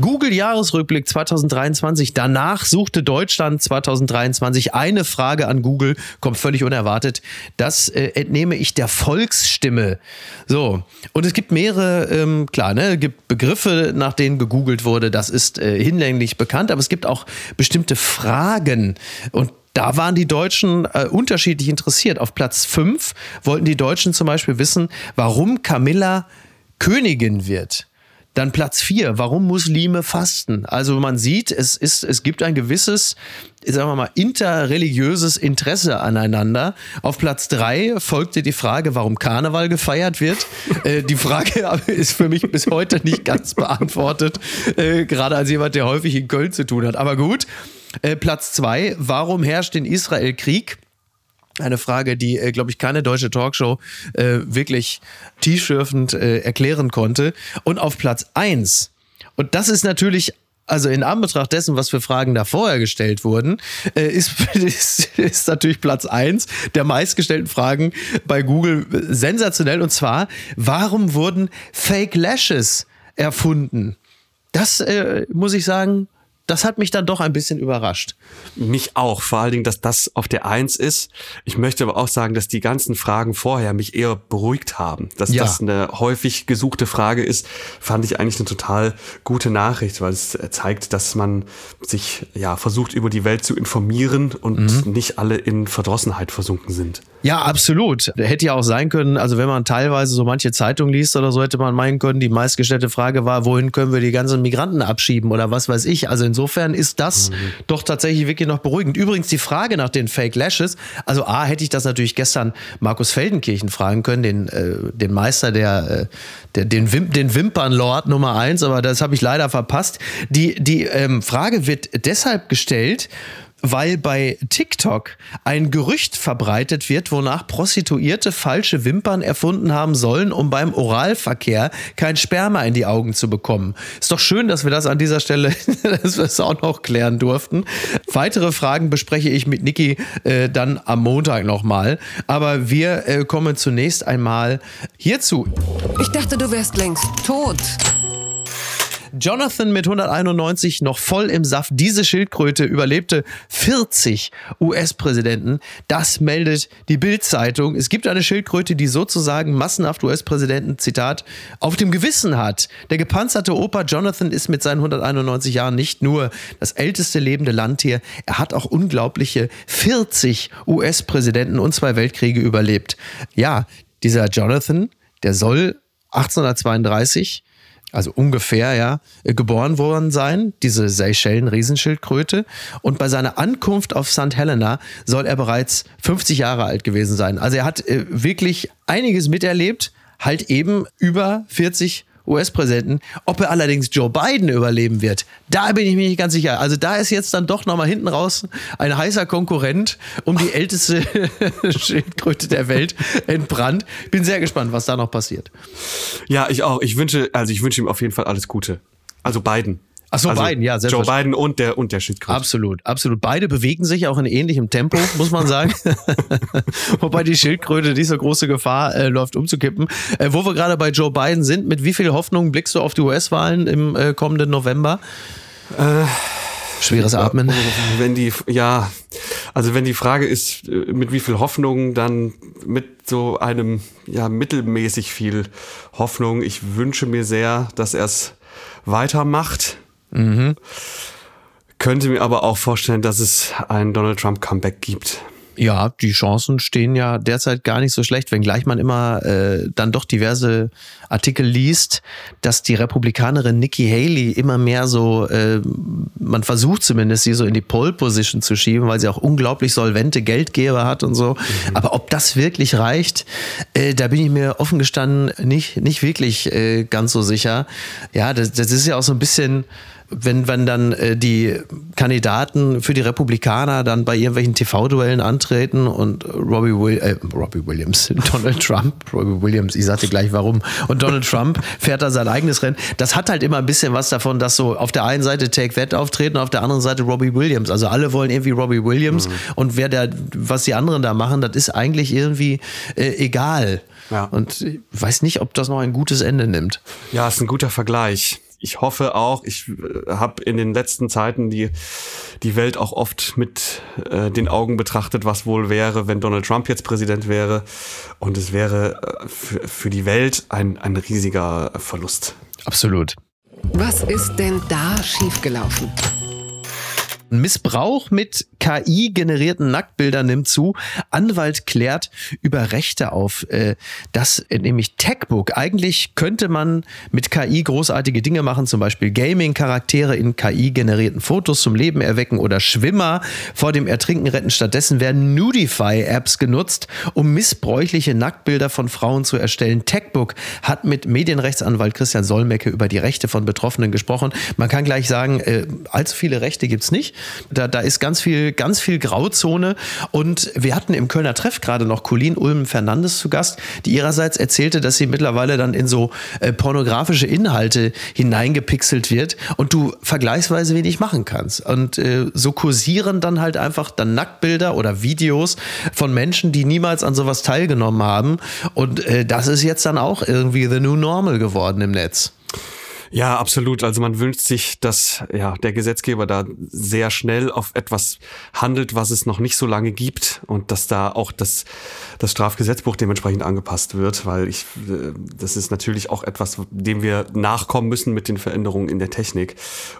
Google Jahresrückblick 2023. Danach suchte Deutschland 2023 eine Frage an Google, kommt völlig unerwartet. Das äh, entnehme ich der Volksstimme. So, und es gibt mehrere, ähm, klar, ne, gibt Begriffe, nach denen gegoogelt wurde. Das ist äh, hinlänglich bekannt, aber es gibt auch bestimmte Fragen. Und da waren die Deutschen äh, unterschiedlich interessiert. Auf Platz 5 wollten die Deutschen zum Beispiel wissen, warum Camilla Königin wird. Dann Platz 4, warum Muslime fasten. Also man sieht, es, ist, es gibt ein gewisses, sagen wir mal, interreligiöses Interesse aneinander. Auf Platz 3 folgte die Frage, warum Karneval gefeiert wird. äh, die Frage ist für mich bis heute nicht ganz beantwortet, äh, gerade als jemand, der häufig in Köln zu tun hat. Aber gut. Äh, Platz zwei, warum herrscht in Israel Krieg? Eine Frage, die, äh, glaube ich, keine deutsche Talkshow äh, wirklich tiefschürfend äh, erklären konnte. Und auf Platz eins, und das ist natürlich also in Anbetracht dessen, was für Fragen da vorher gestellt wurden, äh, ist, ist, ist, natürlich Platz eins der meistgestellten Fragen bei Google sensationell. Und zwar, warum wurden Fake Lashes erfunden? Das äh, muss ich sagen, das hat mich dann doch ein bisschen überrascht. Mich auch, vor allen Dingen, dass das auf der Eins ist. Ich möchte aber auch sagen, dass die ganzen Fragen vorher mich eher beruhigt haben. Dass ja. das eine häufig gesuchte Frage ist, fand ich eigentlich eine total gute Nachricht, weil es zeigt, dass man sich ja versucht, über die Welt zu informieren und mhm. nicht alle in Verdrossenheit versunken sind. Ja, absolut. Hätte ja auch sein können, also wenn man teilweise so manche Zeitungen liest oder so, hätte man meinen können, die meistgestellte Frage war, wohin können wir die ganzen Migranten abschieben oder was weiß ich. Also insofern ist das mhm. doch tatsächlich wirklich noch beruhigend. Übrigens die Frage nach den Fake Lashes, also A, hätte ich das natürlich gestern Markus Feldenkirchen fragen können, den, äh, den Meister der, äh, der den, Wim den Wimpernlord Nummer eins, aber das habe ich leider verpasst. Die, die ähm, Frage wird deshalb gestellt, weil bei TikTok ein Gerücht verbreitet wird, wonach Prostituierte falsche Wimpern erfunden haben sollen, um beim Oralverkehr kein Sperma in die Augen zu bekommen. Ist doch schön, dass wir das an dieser Stelle, dass wir es auch noch klären durften. Weitere Fragen bespreche ich mit Niki äh, dann am Montag nochmal. Aber wir äh, kommen zunächst einmal hierzu. Ich dachte, du wärst längst tot. Jonathan mit 191 noch voll im Saft. Diese Schildkröte überlebte 40 US-Präsidenten. Das meldet die Bild-Zeitung. Es gibt eine Schildkröte, die sozusagen massenhaft US-Präsidenten, Zitat, auf dem Gewissen hat. Der gepanzerte Opa Jonathan ist mit seinen 191 Jahren nicht nur das älteste lebende Landtier, er hat auch unglaubliche 40 US-Präsidenten und zwei Weltkriege überlebt. Ja, dieser Jonathan, der soll 1832 also ungefähr, ja, geboren worden sein, diese Seychellen-Riesenschildkröte. Und bei seiner Ankunft auf St. Helena soll er bereits 50 Jahre alt gewesen sein. Also er hat äh, wirklich einiges miterlebt, halt eben über 40 US-Präsidenten. Ob er allerdings Joe Biden überleben wird, da bin ich mir nicht ganz sicher. Also da ist jetzt dann doch nochmal hinten raus ein heißer Konkurrent um die älteste Schildkröte der Welt entbrannt. Bin sehr gespannt, was da noch passiert. Ja, ich auch. Ich wünsche, also ich wünsche ihm auf jeden Fall alles Gute. Also Biden. Ach so, also Biden, ja, Joe Biden und der, und der Schildkröte. Absolut, absolut. Beide bewegen sich auch in ähnlichem Tempo, muss man sagen. Wobei die Schildkröte nicht so große Gefahr äh, läuft, umzukippen. Äh, wo wir gerade bei Joe Biden sind, mit wie viel Hoffnung blickst du auf die US-Wahlen im äh, kommenden November? Äh, Schweres Atmen. Wenn die, ja, Also wenn die Frage ist, äh, mit wie viel Hoffnung, dann mit so einem, ja, mittelmäßig viel Hoffnung. Ich wünsche mir sehr, dass er es weitermacht. Mhm. Könnte mir aber auch vorstellen, dass es ein Donald Trump Comeback gibt. Ja, die Chancen stehen ja derzeit gar nicht so schlecht, wenngleich man immer äh, dann doch diverse Artikel liest, dass die Republikanerin Nikki Haley immer mehr so, äh, man versucht zumindest, sie so in die Pole Position zu schieben, weil sie auch unglaublich solvente Geldgeber hat und so. Mhm. Aber ob das wirklich reicht, äh, da bin ich mir offen gestanden nicht, nicht wirklich äh, ganz so sicher. Ja, das, das ist ja auch so ein bisschen wenn, wenn dann äh, die Kandidaten für die Republikaner dann bei irgendwelchen TV-Duellen antreten und Robbie, Will äh, Robbie Williams, Donald Trump, Robbie Williams, ich sagte gleich warum, und Donald Trump fährt da sein eigenes Rennen. Das hat halt immer ein bisschen was davon, dass so auf der einen Seite Take That auftreten, auf der anderen Seite Robbie Williams. Also alle wollen irgendwie Robbie Williams mhm. und wer der, was die anderen da machen, das ist eigentlich irgendwie äh, egal. Ja. Und ich weiß nicht, ob das noch ein gutes Ende nimmt. Ja, ist ein guter Vergleich ich hoffe auch, ich äh, habe in den letzten Zeiten die, die Welt auch oft mit äh, den Augen betrachtet, was wohl wäre, wenn Donald Trump jetzt Präsident wäre. Und es wäre äh, für, für die Welt ein, ein riesiger Verlust. Absolut. Was ist denn da schiefgelaufen? Missbrauch mit KI-generierten Nacktbildern nimmt zu. Anwalt klärt über Rechte auf. Äh, das nämlich Techbook. Eigentlich könnte man mit KI großartige Dinge machen, zum Beispiel Gaming-Charaktere in KI-generierten Fotos zum Leben erwecken oder Schwimmer vor dem Ertrinken retten. Stattdessen werden Nudify-Apps genutzt, um missbräuchliche Nacktbilder von Frauen zu erstellen. Techbook hat mit Medienrechtsanwalt Christian Solmecke über die Rechte von Betroffenen gesprochen. Man kann gleich sagen, äh, allzu viele Rechte gibt's nicht. Da, da ist ganz viel, ganz viel Grauzone. Und wir hatten im Kölner Treff gerade noch Colleen Ulm Fernandes zu Gast, die ihrerseits erzählte, dass sie mittlerweile dann in so äh, pornografische Inhalte hineingepixelt wird und du vergleichsweise wenig machen kannst. Und äh, so kursieren dann halt einfach dann Nacktbilder oder Videos von Menschen, die niemals an sowas teilgenommen haben. Und äh, das ist jetzt dann auch irgendwie the new normal geworden im Netz. Ja, absolut. Also man wünscht sich, dass ja der Gesetzgeber da sehr schnell auf etwas handelt, was es noch nicht so lange gibt und dass da auch das, das Strafgesetzbuch dementsprechend angepasst wird, weil ich äh, das ist natürlich auch etwas, dem wir nachkommen müssen mit den Veränderungen in der Technik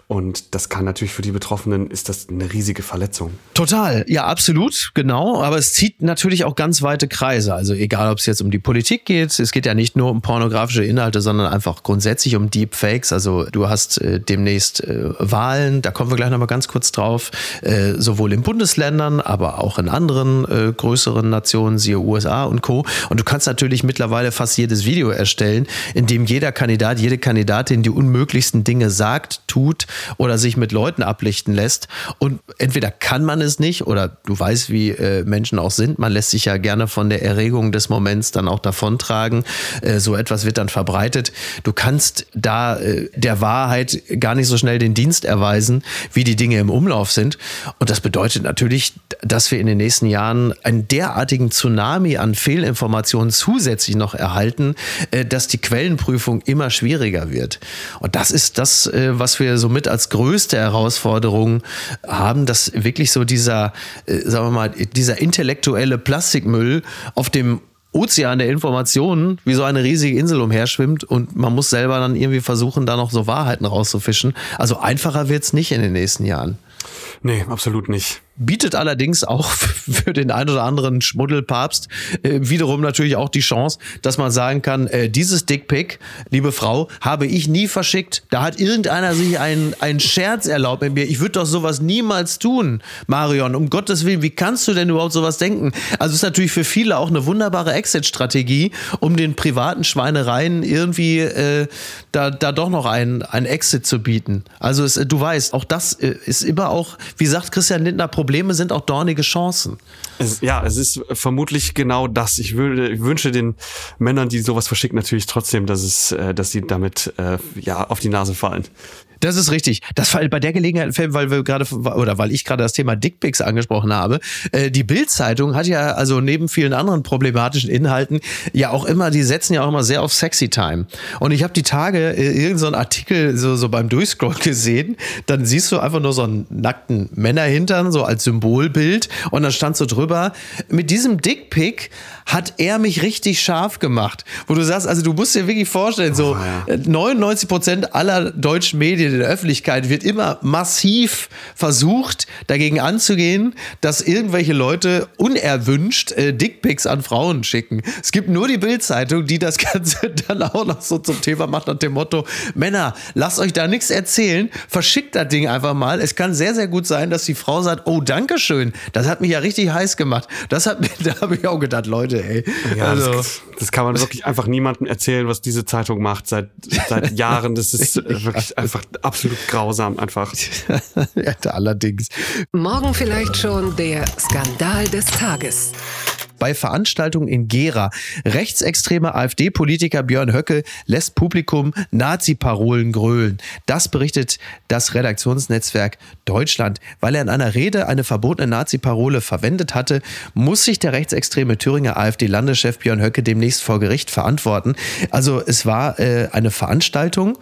und das kann natürlich für die Betroffenen ist das eine riesige Verletzung. Total, ja absolut, genau. Aber es zieht natürlich auch ganz weite Kreise. Also egal, ob es jetzt um die Politik geht, es geht ja nicht nur um pornografische Inhalte, sondern einfach grundsätzlich um Deepfake Fakes. Also du hast äh, demnächst äh, Wahlen, da kommen wir gleich nochmal ganz kurz drauf, äh, sowohl in Bundesländern, aber auch in anderen äh, größeren Nationen, siehe USA und Co. Und du kannst natürlich mittlerweile fast jedes Video erstellen, in dem jeder Kandidat, jede Kandidatin die unmöglichsten Dinge sagt, tut oder sich mit Leuten ablichten lässt. Und entweder kann man es nicht oder du weißt, wie äh, Menschen auch sind. Man lässt sich ja gerne von der Erregung des Moments dann auch davontragen. Äh, so etwas wird dann verbreitet. Du kannst da der Wahrheit gar nicht so schnell den Dienst erweisen, wie die Dinge im Umlauf sind. Und das bedeutet natürlich, dass wir in den nächsten Jahren einen derartigen Tsunami an Fehlinformationen zusätzlich noch erhalten, äh, dass die Quellenprüfung immer schwieriger wird. Und das ist das, äh, was wir somit als größte Herausforderung haben, dass wirklich so dieser, äh, sagen wir mal, dieser intellektuelle Plastikmüll auf dem Ozean der Informationen wie so eine riesige Insel umherschwimmt und man muss selber dann irgendwie versuchen, da noch so Wahrheiten rauszufischen. Also einfacher wird's nicht in den nächsten Jahren. Nee, absolut nicht bietet allerdings auch für den ein oder anderen Schmuddelpapst äh, wiederum natürlich auch die Chance, dass man sagen kann, äh, dieses Dickpick, liebe Frau, habe ich nie verschickt. Da hat irgendeiner sich einen, Scherz erlaubt mit mir. Ich würde doch sowas niemals tun, Marion. Um Gottes Willen, wie kannst du denn überhaupt sowas denken? Also ist natürlich für viele auch eine wunderbare Exit-Strategie, um den privaten Schweinereien irgendwie äh, da, da doch noch einen, einen Exit zu bieten. Also es, du weißt, auch das äh, ist immer auch, wie sagt Christian Lindner, Probleme sind auch dornige Chancen. Es, ja, es ist vermutlich genau das. Ich, würde, ich wünsche den Männern, die sowas verschicken, natürlich trotzdem, dass es, äh, dass sie damit äh, ja auf die Nase fallen. Das ist richtig. Das war bei der Gelegenheit, weil wir gerade oder weil ich gerade das Thema Dickpics angesprochen habe. Äh, die Bild-Zeitung hat ja also neben vielen anderen problematischen Inhalten ja auch immer, die setzen ja auch immer sehr auf Sexy Time. Und ich habe die Tage äh, irgendeinen so Artikel so, so beim Durchscroll gesehen. Dann siehst du einfach nur so einen nackten Männerhintern so als Symbolbild und dann stand so drüber: Mit diesem Dickpic hat er mich richtig scharf gemacht. Wo du sagst, also du musst dir wirklich vorstellen, so oh, ja. 99 Prozent aller deutschen Medien in der Öffentlichkeit wird immer massiv versucht, dagegen anzugehen, dass irgendwelche Leute unerwünscht äh, Dickpics an Frauen schicken. Es gibt nur die Bildzeitung, die das Ganze dann auch noch so zum Thema macht nach dem Motto, Männer, lasst euch da nichts erzählen, verschickt das Ding einfach mal. Es kann sehr, sehr gut sein, dass die Frau sagt, oh, danke schön, das hat mich ja richtig heiß gemacht. Das hat, da habe ich auch gedacht, Leute, ey. Ja, also, das, das, kann man wirklich einfach niemandem erzählen, was diese Zeitung macht seit, seit Jahren. Das ist wirklich einfach absolut grausam einfach. ja, allerdings. Morgen vielleicht schon der Skandal des Tages bei Veranstaltungen in Gera. Rechtsextremer AfD-Politiker Björn Höcke lässt Publikum Nazi-Parolen grölen. Das berichtet das Redaktionsnetzwerk Deutschland. Weil er in einer Rede eine verbotene Nazi-Parole verwendet hatte, muss sich der rechtsextreme Thüringer AfD-Landeschef Björn Höcke demnächst vor Gericht verantworten. Also es war äh, eine Veranstaltung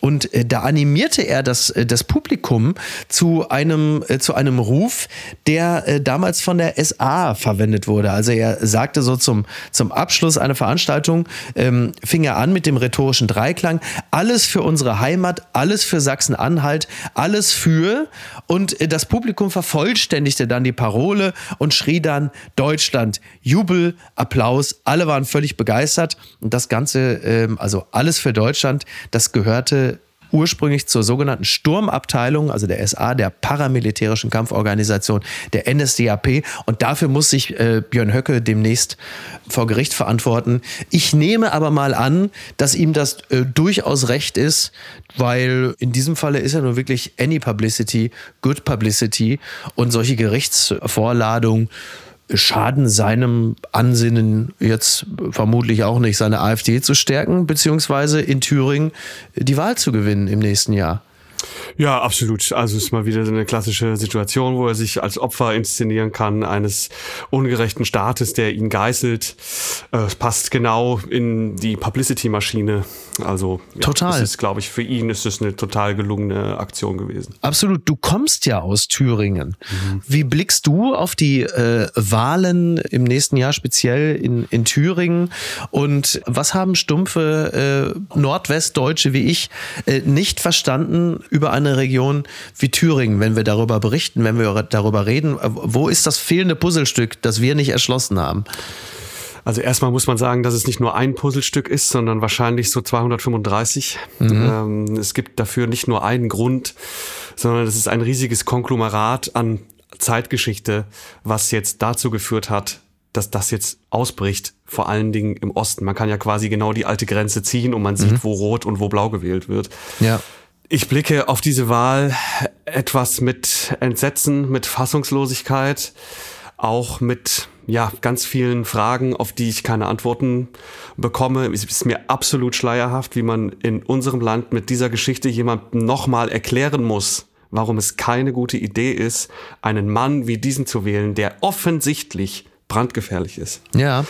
und äh, da animierte er das, äh, das Publikum zu einem, äh, zu einem Ruf, der äh, damals von der SA verwendet wurde. Also er sagte so zum, zum Abschluss einer Veranstaltung, ähm, fing er an mit dem rhetorischen Dreiklang, alles für unsere Heimat, alles für Sachsen-Anhalt, alles für und äh, das Publikum vervollständigte dann die Parole und schrie dann Deutschland, Jubel, Applaus, alle waren völlig begeistert und das Ganze, ähm, also alles für Deutschland, das gehörte ursprünglich zur sogenannten Sturmabteilung, also der SA, der paramilitärischen Kampforganisation, der NSDAP. Und dafür muss sich äh, Björn Höcke demnächst vor Gericht verantworten. Ich nehme aber mal an, dass ihm das äh, durchaus recht ist, weil in diesem Falle ist ja nur wirklich any publicity, good publicity und solche Gerichtsvorladungen schaden seinem Ansinnen jetzt vermutlich auch nicht, seine AfD zu stärken, beziehungsweise in Thüringen die Wahl zu gewinnen im nächsten Jahr. Ja, absolut. Also es ist mal wieder so eine klassische Situation, wo er sich als Opfer inszenieren kann eines ungerechten Staates, der ihn geißelt. Äh, es passt genau in die Publicity-Maschine. Also ja, total. Das ist, glaube ich, für ihn ist es eine total gelungene Aktion gewesen. Absolut. Du kommst ja aus Thüringen. Mhm. Wie blickst du auf die äh, Wahlen im nächsten Jahr speziell in, in Thüringen? Und was haben stumpfe äh, Nordwestdeutsche wie ich äh, nicht verstanden über eine Region wie Thüringen, wenn wir darüber berichten, wenn wir darüber reden? Wo ist das fehlende Puzzlestück, das wir nicht erschlossen haben? Also erstmal muss man sagen, dass es nicht nur ein Puzzlestück ist, sondern wahrscheinlich so 235. Mhm. Ähm, es gibt dafür nicht nur einen Grund, sondern es ist ein riesiges Konglomerat an Zeitgeschichte, was jetzt dazu geführt hat, dass das jetzt ausbricht, vor allen Dingen im Osten. Man kann ja quasi genau die alte Grenze ziehen und man sieht, mhm. wo rot und wo blau gewählt wird. Ja. Ich blicke auf diese Wahl etwas mit Entsetzen, mit Fassungslosigkeit, auch mit ja, ganz vielen Fragen, auf die ich keine Antworten bekomme. Es ist mir absolut schleierhaft, wie man in unserem Land mit dieser Geschichte jemandem nochmal erklären muss, warum es keine gute Idee ist, einen Mann wie diesen zu wählen, der offensichtlich brandgefährlich ist. Ja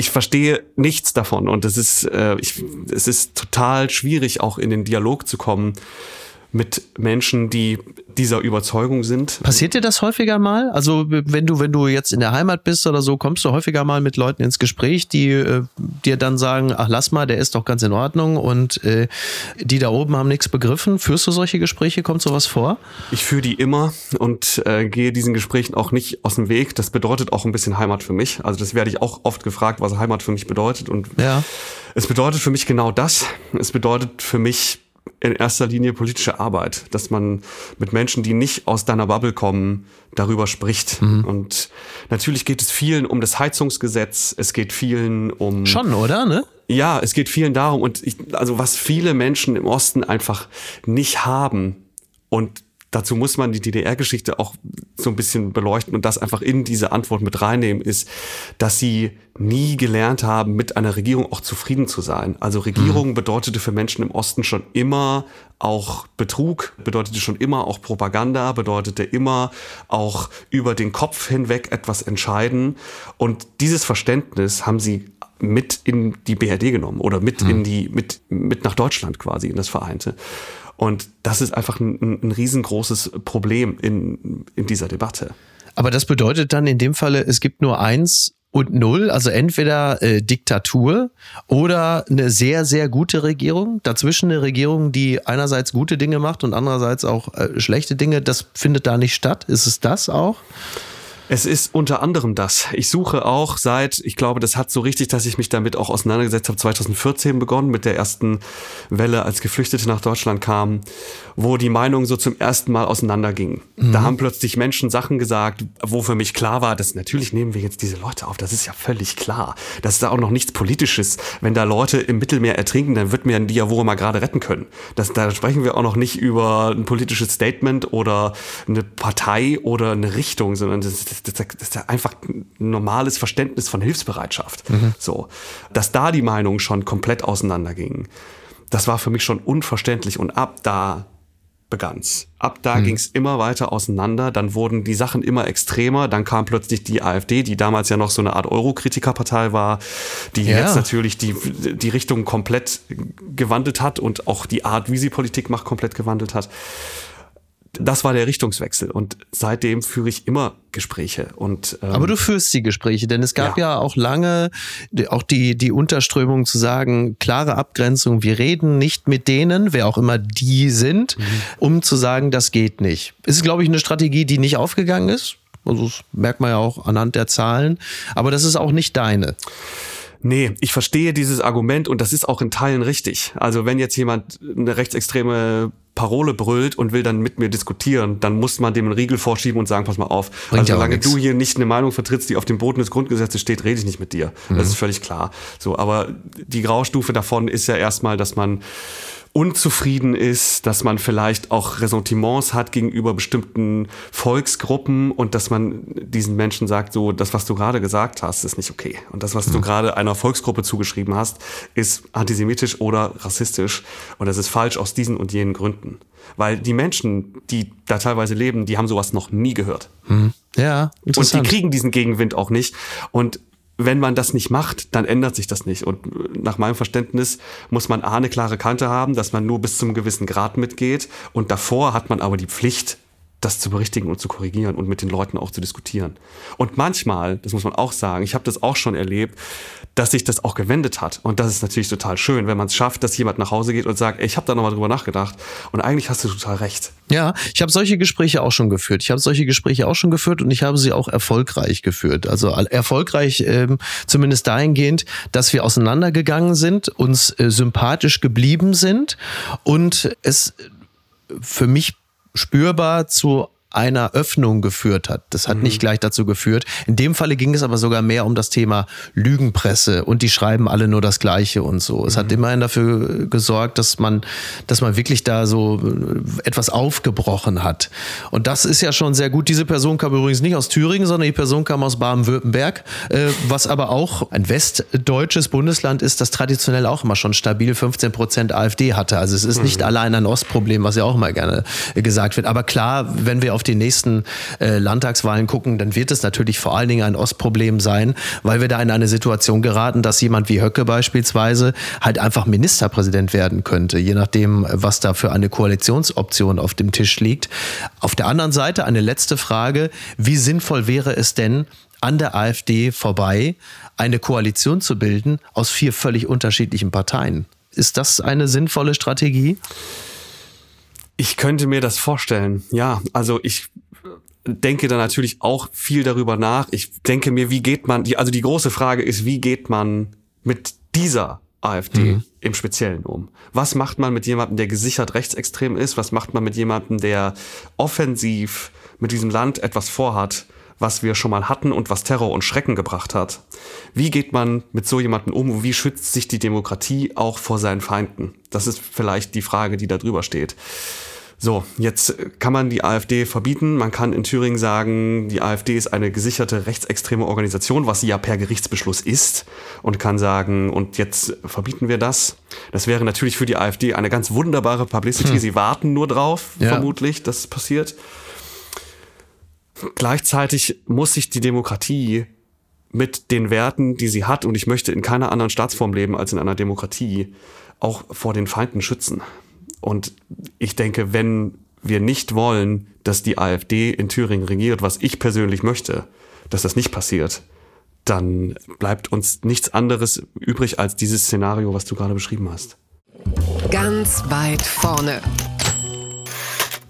ich verstehe nichts davon. Und es ist, äh, ich, es ist total schwierig, auch in den Dialog zu kommen mit Menschen, die dieser Überzeugung sind. Passiert dir das häufiger mal? Also wenn du, wenn du jetzt in der Heimat bist oder so, kommst du häufiger mal mit Leuten ins Gespräch, die äh, dir dann sagen, ach lass mal, der ist doch ganz in Ordnung und äh, die da oben haben nichts begriffen. Führst du solche Gespräche? Kommt sowas vor? Ich führe die immer und äh, gehe diesen Gesprächen auch nicht aus dem Weg. Das bedeutet auch ein bisschen Heimat für mich. Also das werde ich auch oft gefragt, was Heimat für mich bedeutet. Und ja. es bedeutet für mich genau das. Es bedeutet für mich in erster Linie politische Arbeit, dass man mit Menschen, die nicht aus deiner Bubble kommen, darüber spricht. Mhm. Und natürlich geht es vielen um das Heizungsgesetz, es geht vielen um. Schon, oder? Ne? Ja, es geht vielen darum. Und ich, also was viele Menschen im Osten einfach nicht haben und dazu muss man die DDR-Geschichte auch so ein bisschen beleuchten und das einfach in diese Antwort mit reinnehmen, ist, dass sie nie gelernt haben, mit einer Regierung auch zufrieden zu sein. Also Regierung mhm. bedeutete für Menschen im Osten schon immer auch Betrug, bedeutete schon immer auch Propaganda, bedeutete immer auch über den Kopf hinweg etwas entscheiden. Und dieses Verständnis haben sie mit in die BRD genommen oder mit mhm. in die, mit, mit nach Deutschland quasi in das Vereinte. Und das ist einfach ein, ein riesengroßes Problem in, in dieser Debatte. Aber das bedeutet dann in dem Falle, es gibt nur eins und null, also entweder äh, Diktatur oder eine sehr, sehr gute Regierung. Dazwischen eine Regierung, die einerseits gute Dinge macht und andererseits auch äh, schlechte Dinge. Das findet da nicht statt. Ist es das auch? Es ist unter anderem das. Ich suche auch seit, ich glaube, das hat so richtig, dass ich mich damit auch auseinandergesetzt habe, 2014 begonnen mit der ersten Welle, als Geflüchtete nach Deutschland kamen, wo die Meinungen so zum ersten Mal auseinandergingen. Mhm. Da haben plötzlich Menschen Sachen gesagt, wo für mich klar war, dass natürlich nehmen wir jetzt diese Leute auf. Das ist ja völlig klar. Das ist da auch noch nichts Politisches. Wenn da Leute im Mittelmeer ertrinken, dann wird mir die ja wohl mal gerade retten können. Das, da sprechen wir auch noch nicht über ein politisches Statement oder eine Partei oder eine Richtung, sondern das, das das, das ist ja einfach ein normales Verständnis von Hilfsbereitschaft. Mhm. So, dass da die Meinungen schon komplett auseinandergingen, das war für mich schon unverständlich und ab da begann's. Ab da mhm. ging's immer weiter auseinander, dann wurden die Sachen immer extremer, dann kam plötzlich die AfD, die damals ja noch so eine Art Euro-Kritikerpartei war, die ja. jetzt natürlich die, die Richtung komplett gewandelt hat und auch die Art, wie sie Politik macht, komplett gewandelt hat das war der Richtungswechsel und seitdem führe ich immer Gespräche und ähm, aber du führst die Gespräche, denn es gab ja, ja auch lange auch die die Unterströmung zu sagen klare Abgrenzung, wir reden nicht mit denen, wer auch immer die sind, mhm. um zu sagen, das geht nicht. Ist glaube ich eine Strategie, die nicht aufgegangen ist. Also das merkt man ja auch anhand der Zahlen, aber das ist auch nicht deine. Nee, ich verstehe dieses Argument und das ist auch in Teilen richtig. Also wenn jetzt jemand eine rechtsextreme Parole brüllt und will dann mit mir diskutieren, dann muss man dem einen Riegel vorschieben und sagen, pass mal auf, Bringt also solange du hier nicht eine Meinung vertrittst, die auf dem Boden des Grundgesetzes steht, rede ich nicht mit dir. Mhm. Das ist völlig klar. So, aber die Graustufe davon ist ja erstmal, dass man unzufrieden ist, dass man vielleicht auch Ressentiments hat gegenüber bestimmten Volksgruppen und dass man diesen Menschen sagt, so, das, was du gerade gesagt hast, ist nicht okay. Und das, was mhm. du gerade einer Volksgruppe zugeschrieben hast, ist antisemitisch oder rassistisch. Und das ist falsch aus diesen und jenen Gründen. Weil die Menschen, die da teilweise leben, die haben sowas noch nie gehört. Mhm. Ja, interessant. Und die kriegen diesen Gegenwind auch nicht. Und wenn man das nicht macht, dann ändert sich das nicht. Und nach meinem Verständnis muss man A, eine klare Kante haben, dass man nur bis zum gewissen Grad mitgeht. Und davor hat man aber die Pflicht, das zu berichtigen und zu korrigieren und mit den Leuten auch zu diskutieren. Und manchmal, das muss man auch sagen, ich habe das auch schon erlebt, dass sich das auch gewendet hat. Und das ist natürlich total schön, wenn man es schafft, dass jemand nach Hause geht und sagt, ey, ich habe da nochmal drüber nachgedacht und eigentlich hast du total recht. Ja, ich habe solche Gespräche auch schon geführt. Ich habe solche Gespräche auch schon geführt und ich habe sie auch erfolgreich geführt. Also erfolgreich ähm, zumindest dahingehend, dass wir auseinandergegangen sind, uns äh, sympathisch geblieben sind und es für mich spürbar zu einer Öffnung geführt hat. Das hat mhm. nicht gleich dazu geführt. In dem Falle ging es aber sogar mehr um das Thema Lügenpresse und die schreiben alle nur das Gleiche und so. Es mhm. hat immerhin dafür gesorgt, dass man, dass man wirklich da so äh, etwas aufgebrochen hat. Und das ist ja schon sehr gut. Diese Person kam übrigens nicht aus Thüringen, sondern die Person kam aus Baden-Württemberg, äh, was aber auch ein westdeutsches Bundesland ist, das traditionell auch immer schon stabil 15 Prozent AfD hatte. Also es ist mhm. nicht allein ein Ostproblem, was ja auch mal gerne gesagt wird. Aber klar, wenn wir auf auf die nächsten äh, Landtagswahlen gucken, dann wird es natürlich vor allen Dingen ein Ostproblem sein, weil wir da in eine Situation geraten, dass jemand wie Höcke beispielsweise halt einfach Ministerpräsident werden könnte, je nachdem, was da für eine Koalitionsoption auf dem Tisch liegt. Auf der anderen Seite eine letzte Frage, wie sinnvoll wäre es denn, an der AfD vorbei eine Koalition zu bilden aus vier völlig unterschiedlichen Parteien? Ist das eine sinnvolle Strategie? Ich könnte mir das vorstellen. Ja, also ich denke da natürlich auch viel darüber nach. Ich denke mir, wie geht man, also die große Frage ist, wie geht man mit dieser AfD mhm. im Speziellen um? Was macht man mit jemandem, der gesichert rechtsextrem ist? Was macht man mit jemandem, der offensiv mit diesem Land etwas vorhat, was wir schon mal hatten und was Terror und Schrecken gebracht hat. Wie geht man mit so jemandem um und wie schützt sich die Demokratie auch vor seinen Feinden? Das ist vielleicht die Frage, die da drüber steht. So, jetzt kann man die AfD verbieten. Man kann in Thüringen sagen, die AfD ist eine gesicherte rechtsextreme Organisation, was sie ja per Gerichtsbeschluss ist. Und kann sagen, und jetzt verbieten wir das. Das wäre natürlich für die AfD eine ganz wunderbare Publicity. Hm. Sie warten nur drauf, ja. vermutlich, dass es passiert. Gleichzeitig muss sich die Demokratie mit den Werten, die sie hat, und ich möchte in keiner anderen Staatsform leben als in einer Demokratie, auch vor den Feinden schützen. Und ich denke, wenn wir nicht wollen, dass die AfD in Thüringen regiert, was ich persönlich möchte, dass das nicht passiert, dann bleibt uns nichts anderes übrig als dieses Szenario, was du gerade beschrieben hast. Ganz weit vorne.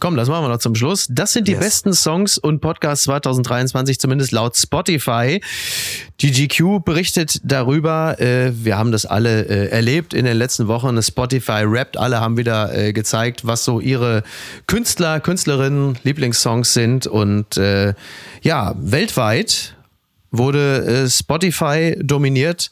Komm, das machen wir noch zum Schluss. Das sind die yes. besten Songs und Podcasts 2023, zumindest laut Spotify. Die GQ berichtet darüber. Äh, wir haben das alle äh, erlebt in den letzten Wochen. Spotify rappt. Alle haben wieder äh, gezeigt, was so ihre Künstler, Künstlerinnen, Lieblingssongs sind. Und äh, ja, weltweit wurde äh, Spotify dominiert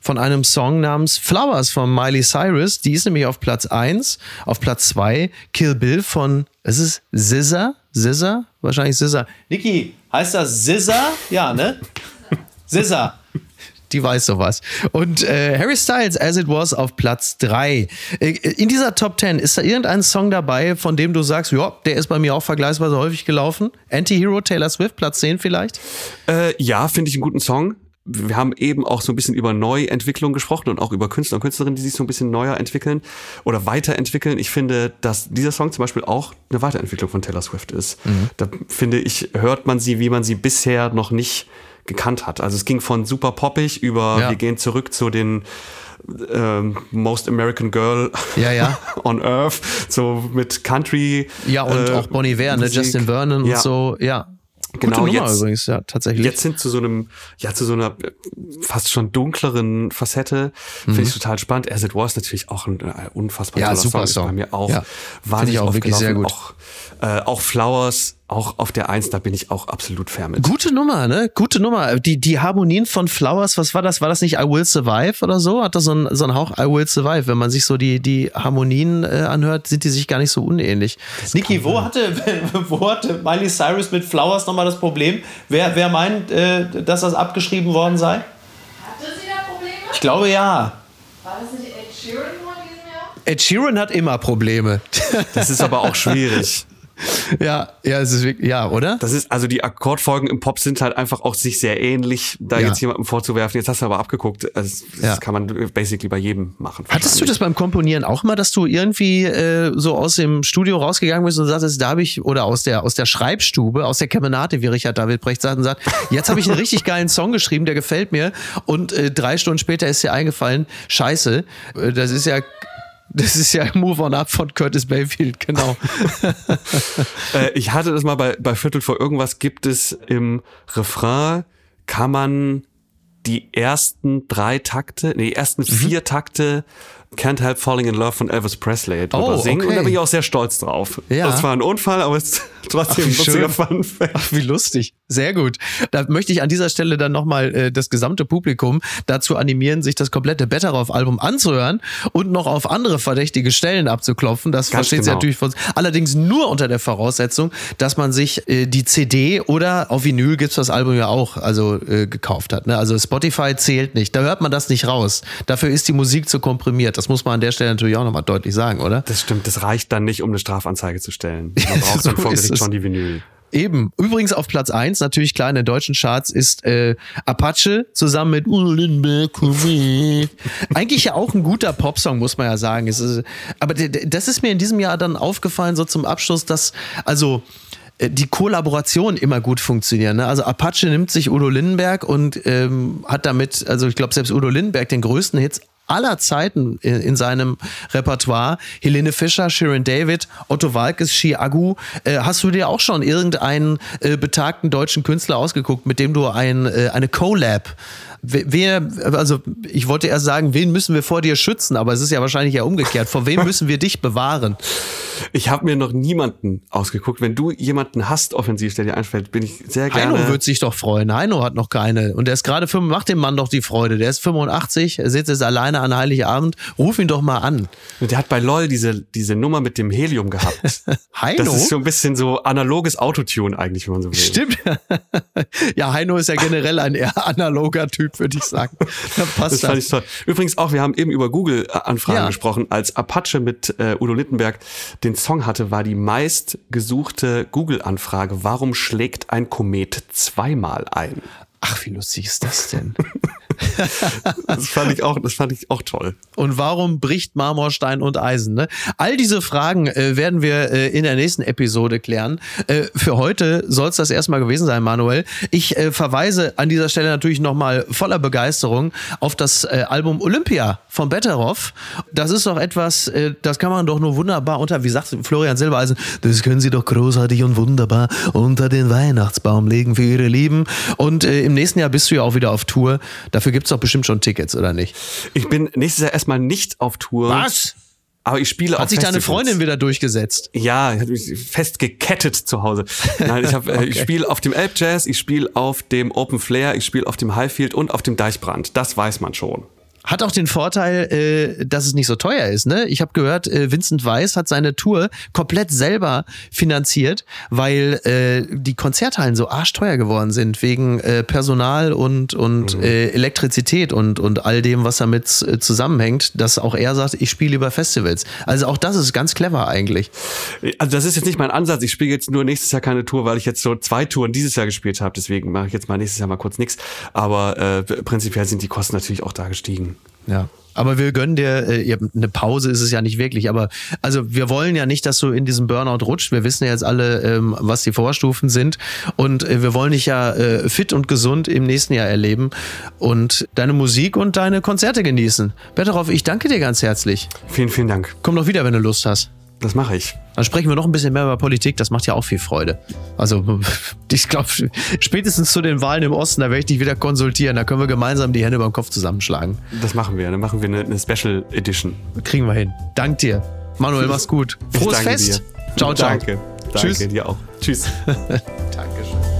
von einem Song namens Flowers von Miley Cyrus. Die ist nämlich auf Platz 1. Auf Platz 2 Kill Bill von, es ist Scissor? Scissor? Wahrscheinlich Scissor. Niki, heißt das Scissor? Ja, ne? Scissor. Die weiß sowas. Und äh, Harry Styles, As It Was, auf Platz 3. Äh, in dieser Top 10, ist da irgendein Song dabei, von dem du sagst, ja, der ist bei mir auch vergleichsweise häufig gelaufen? Anti-Hero, Taylor Swift, Platz 10 vielleicht? Äh, ja, finde ich einen guten Song wir haben eben auch so ein bisschen über Neuentwicklung gesprochen und auch über Künstler und Künstlerinnen, die sich so ein bisschen neuer entwickeln oder weiterentwickeln. Ich finde, dass dieser Song zum Beispiel auch eine Weiterentwicklung von Taylor Swift ist. Mhm. Da finde ich, hört man sie, wie man sie bisher noch nicht gekannt hat. Also es ging von super poppig über, ja. wir gehen zurück zu den ähm, Most American Girl ja, ja. on Earth, so mit Country. Ja, und äh, auch Bonnie Iver, ne? Justin Vernon und so, ja. Genau, Gute Nummer jetzt, übrigens, ja, tatsächlich. Jetzt sind zu so einem, ja, zu so einer fast schon dunkleren Facette. Mhm. Finde ich total spannend. As It Was natürlich auch ein äh, unfassbar ja, super Song. Song. Ist bei mir auch ja. wahnsinnig ich auch wirklich sehr gut. Auch, äh, auch Flowers auch auf der Eins, da bin ich auch absolut fair mit. Gute Nummer, ne? Gute Nummer. Die, die Harmonien von Flowers, was war das? War das nicht I Will Survive oder so? Hat das so ein, so ein Hauch I Will Survive? Wenn man sich so die, die Harmonien äh, anhört, sind die sich gar nicht so unähnlich. Niki, wo hatte, wo hatte Miley Cyrus mit Flowers nochmal das Problem? Wer, wer meint, äh, dass das abgeschrieben worden sei? Hatte sie da Probleme? Ich glaube ja. War das nicht Ed Sheeran von diesem Jahr? Ed Sheeran hat immer Probleme. Das ist aber auch schwierig. ja, ja, es ist wirklich, ja, oder? Das ist, also die Akkordfolgen im Pop sind halt einfach auch sich sehr ähnlich, da ja. jetzt jemandem vorzuwerfen. Jetzt hast du aber abgeguckt. Also, das ja. kann man basically bei jedem machen. Hattest du das beim Komponieren auch mal, dass du irgendwie äh, so aus dem Studio rausgegangen bist und sagst, da habe ich, oder aus der, aus der Schreibstube, aus der Kemenate, wie Richard David Brecht sagt, und sagt, jetzt habe ich einen richtig geilen Song geschrieben, der gefällt mir. Und äh, drei Stunden später ist dir eingefallen, scheiße, äh, das ist ja das ist ja Move on Up von Curtis Bayfield, genau. äh, ich hatte das mal bei, bei Viertel vor irgendwas gibt es im Refrain, kann man die ersten drei Takte, nee, die ersten mhm. vier Takte Can't Help Falling in Love von Elvis Presley drüber oh, singen. Okay. Und da bin ich auch sehr stolz drauf. Ja. Das war ein Unfall, aber es ist trotzdem ein lustiger Fun Ach, wie lustig. Sehr gut. Da möchte ich an dieser Stelle dann nochmal äh, das gesamte Publikum dazu animieren, sich das komplette Better Off Album anzuhören und noch auf andere verdächtige Stellen abzuklopfen. Das Ganz versteht genau. sie natürlich von Allerdings nur unter der Voraussetzung, dass man sich äh, die CD oder auf Vinyl gibt's das Album ja auch, also äh, gekauft hat. Ne? Also Spotify zählt nicht. Da hört man das nicht raus. Dafür ist die Musik zu komprimiert. Das muss man an der Stelle natürlich auch nochmal deutlich sagen, oder? Das stimmt. Das reicht dann nicht, um eine Strafanzeige zu stellen. Man braucht so dann vor Gericht schon die Vinyl. Eben. Übrigens auf Platz eins natürlich klar in den deutschen Charts ist äh, Apache zusammen mit Udo Lindenberg. Eigentlich ja auch ein guter Popsong, muss man ja sagen. Ist, aber das ist mir in diesem Jahr dann aufgefallen, so zum Abschluss, dass, also äh, die Kollaboration immer gut funktionieren. Ne? Also Apache nimmt sich Udo Lindenberg und ähm, hat damit, also ich glaube selbst Udo Lindenberg den größten Hits aller Zeiten in, in seinem Repertoire. Helene Fischer, Sharon David, Otto Walkes, Shi Agu. Äh, hast du dir auch schon irgendeinen äh, betagten deutschen Künstler ausgeguckt, mit dem du ein, äh, eine Collab wer, also ich wollte erst sagen, wen müssen wir vor dir schützen, aber es ist ja wahrscheinlich ja umgekehrt. Vor wem müssen wir dich bewahren? Ich habe mir noch niemanden ausgeguckt. Wenn du jemanden hast, offensiv, der dir einfällt, bin ich sehr gerne. Heino wird sich doch freuen. Heino hat noch keine. Und der ist gerade, mach dem Mann doch die Freude. Der ist 85, er sitzt jetzt alleine an Heiligabend. Ruf ihn doch mal an. Der hat bei LOL diese, diese Nummer mit dem Helium gehabt. Heino? Das ist so ein bisschen so analoges Autotune eigentlich, wenn man so will. Stimmt. ja, Heino ist ja generell ein eher analoger Typ, würde ich sagen. Da passt Das fand ich toll. Übrigens auch, wir haben eben über Google-Anfragen Ja. gesprochen. Als Apache mit äh, Udo Littenberg den Song hatte, war die meistgesuchte Google-Anfrage, warum schlägt ein Komet zweimal ein? Ach, wie lustig ist das denn? Das fand ich auch, das fand ich auch toll. Und warum bricht Marmorstein und Eisen? Ne? All diese Fragen äh, werden wir äh, in der nächsten Episode klären. Äh, für heute soll es das erstmal gewesen sein, Manuel. Ich äh, verweise an dieser Stelle natürlich nochmal voller Begeisterung auf das äh, Album Olympia von Betteroff. Das ist doch etwas, äh, das kann man doch nur wunderbar unter, wie sagt Florian Silbereisen, das können Sie doch großartig und wunderbar unter den Weihnachtsbaum legen für Ihre Lieben. Und im nächsten Jahr bist du ja auch wieder auf Tour. Dafür gibt's doch bestimmt schon Tickets, oder nicht? Ich bin nächstes Jahr erstmal nicht auf Tour. Was? Aber ich spiele Hat sich deine Festivals. Freundin wieder durchgesetzt? Ja, ich hab mich fest gekettet zu Hause. Nein, ich, hab, äh, ich spiele auf dem Elb Jazz, ich spiele auf dem Open Flair, ich spiele auf dem Highfield und auf dem Deichbrand. Das weiß man schon. Hat auch den Vorteil, äh, dass es nicht so teuer ist. Ne? Ich habe gehört, äh, Vincent Weiss hat seine Tour komplett selber finanziert, weil äh, die Konzerthallen so arschteuer geworden sind wegen äh, Personal und und äh, Elektrizität und und all dem, was damit äh, zusammenhängt. Dass auch er sagt, ich spiele über Festivals. Also auch das ist ganz clever eigentlich. Also das ist jetzt nicht mein Ansatz. Ich spiele jetzt nur nächstes Jahr keine Tour, weil ich jetzt so zwei Touren dieses Jahr gespielt habe. Deswegen mache ich jetzt mal nächstes Jahr mal kurz nichts. Aber äh, prinzipiell sind die Kosten natürlich auch da gestiegen. Ja. Aber wir gönnen dir, äh, eine Pause ist es ja nicht wirklich, aber also wir wollen ja nicht, dass du in diesem Burnout rutscht. Wir wissen ja jetzt alle, ähm, was die Vorstufen sind und äh, wir wollen dich ja äh, fit und gesund im nächsten Jahr erleben und deine Musik und deine Konzerte genießen. Betteroff, ich danke dir ganz herzlich. Vielen, vielen Dank. Komm doch wieder, wenn du Lust hast. Das mache ich. Dann sprechen wir noch ein bisschen mehr über Politik, das macht ja auch viel Freude. Also ich glaube, spätestens zu den Wahlen im Osten, da werde ich dich wieder konsultieren, da können wir gemeinsam die Hände beim Kopf zusammenschlagen. Das machen wir. Dann machen wir eine, eine Special Edition. Kriegen wir hin. Dank dir. Manuel, mach's gut. Frohes Fest. Dir. Ciao, ciao. Danke. Danke Tschüss. dir auch. Tschüss. Dankeschön.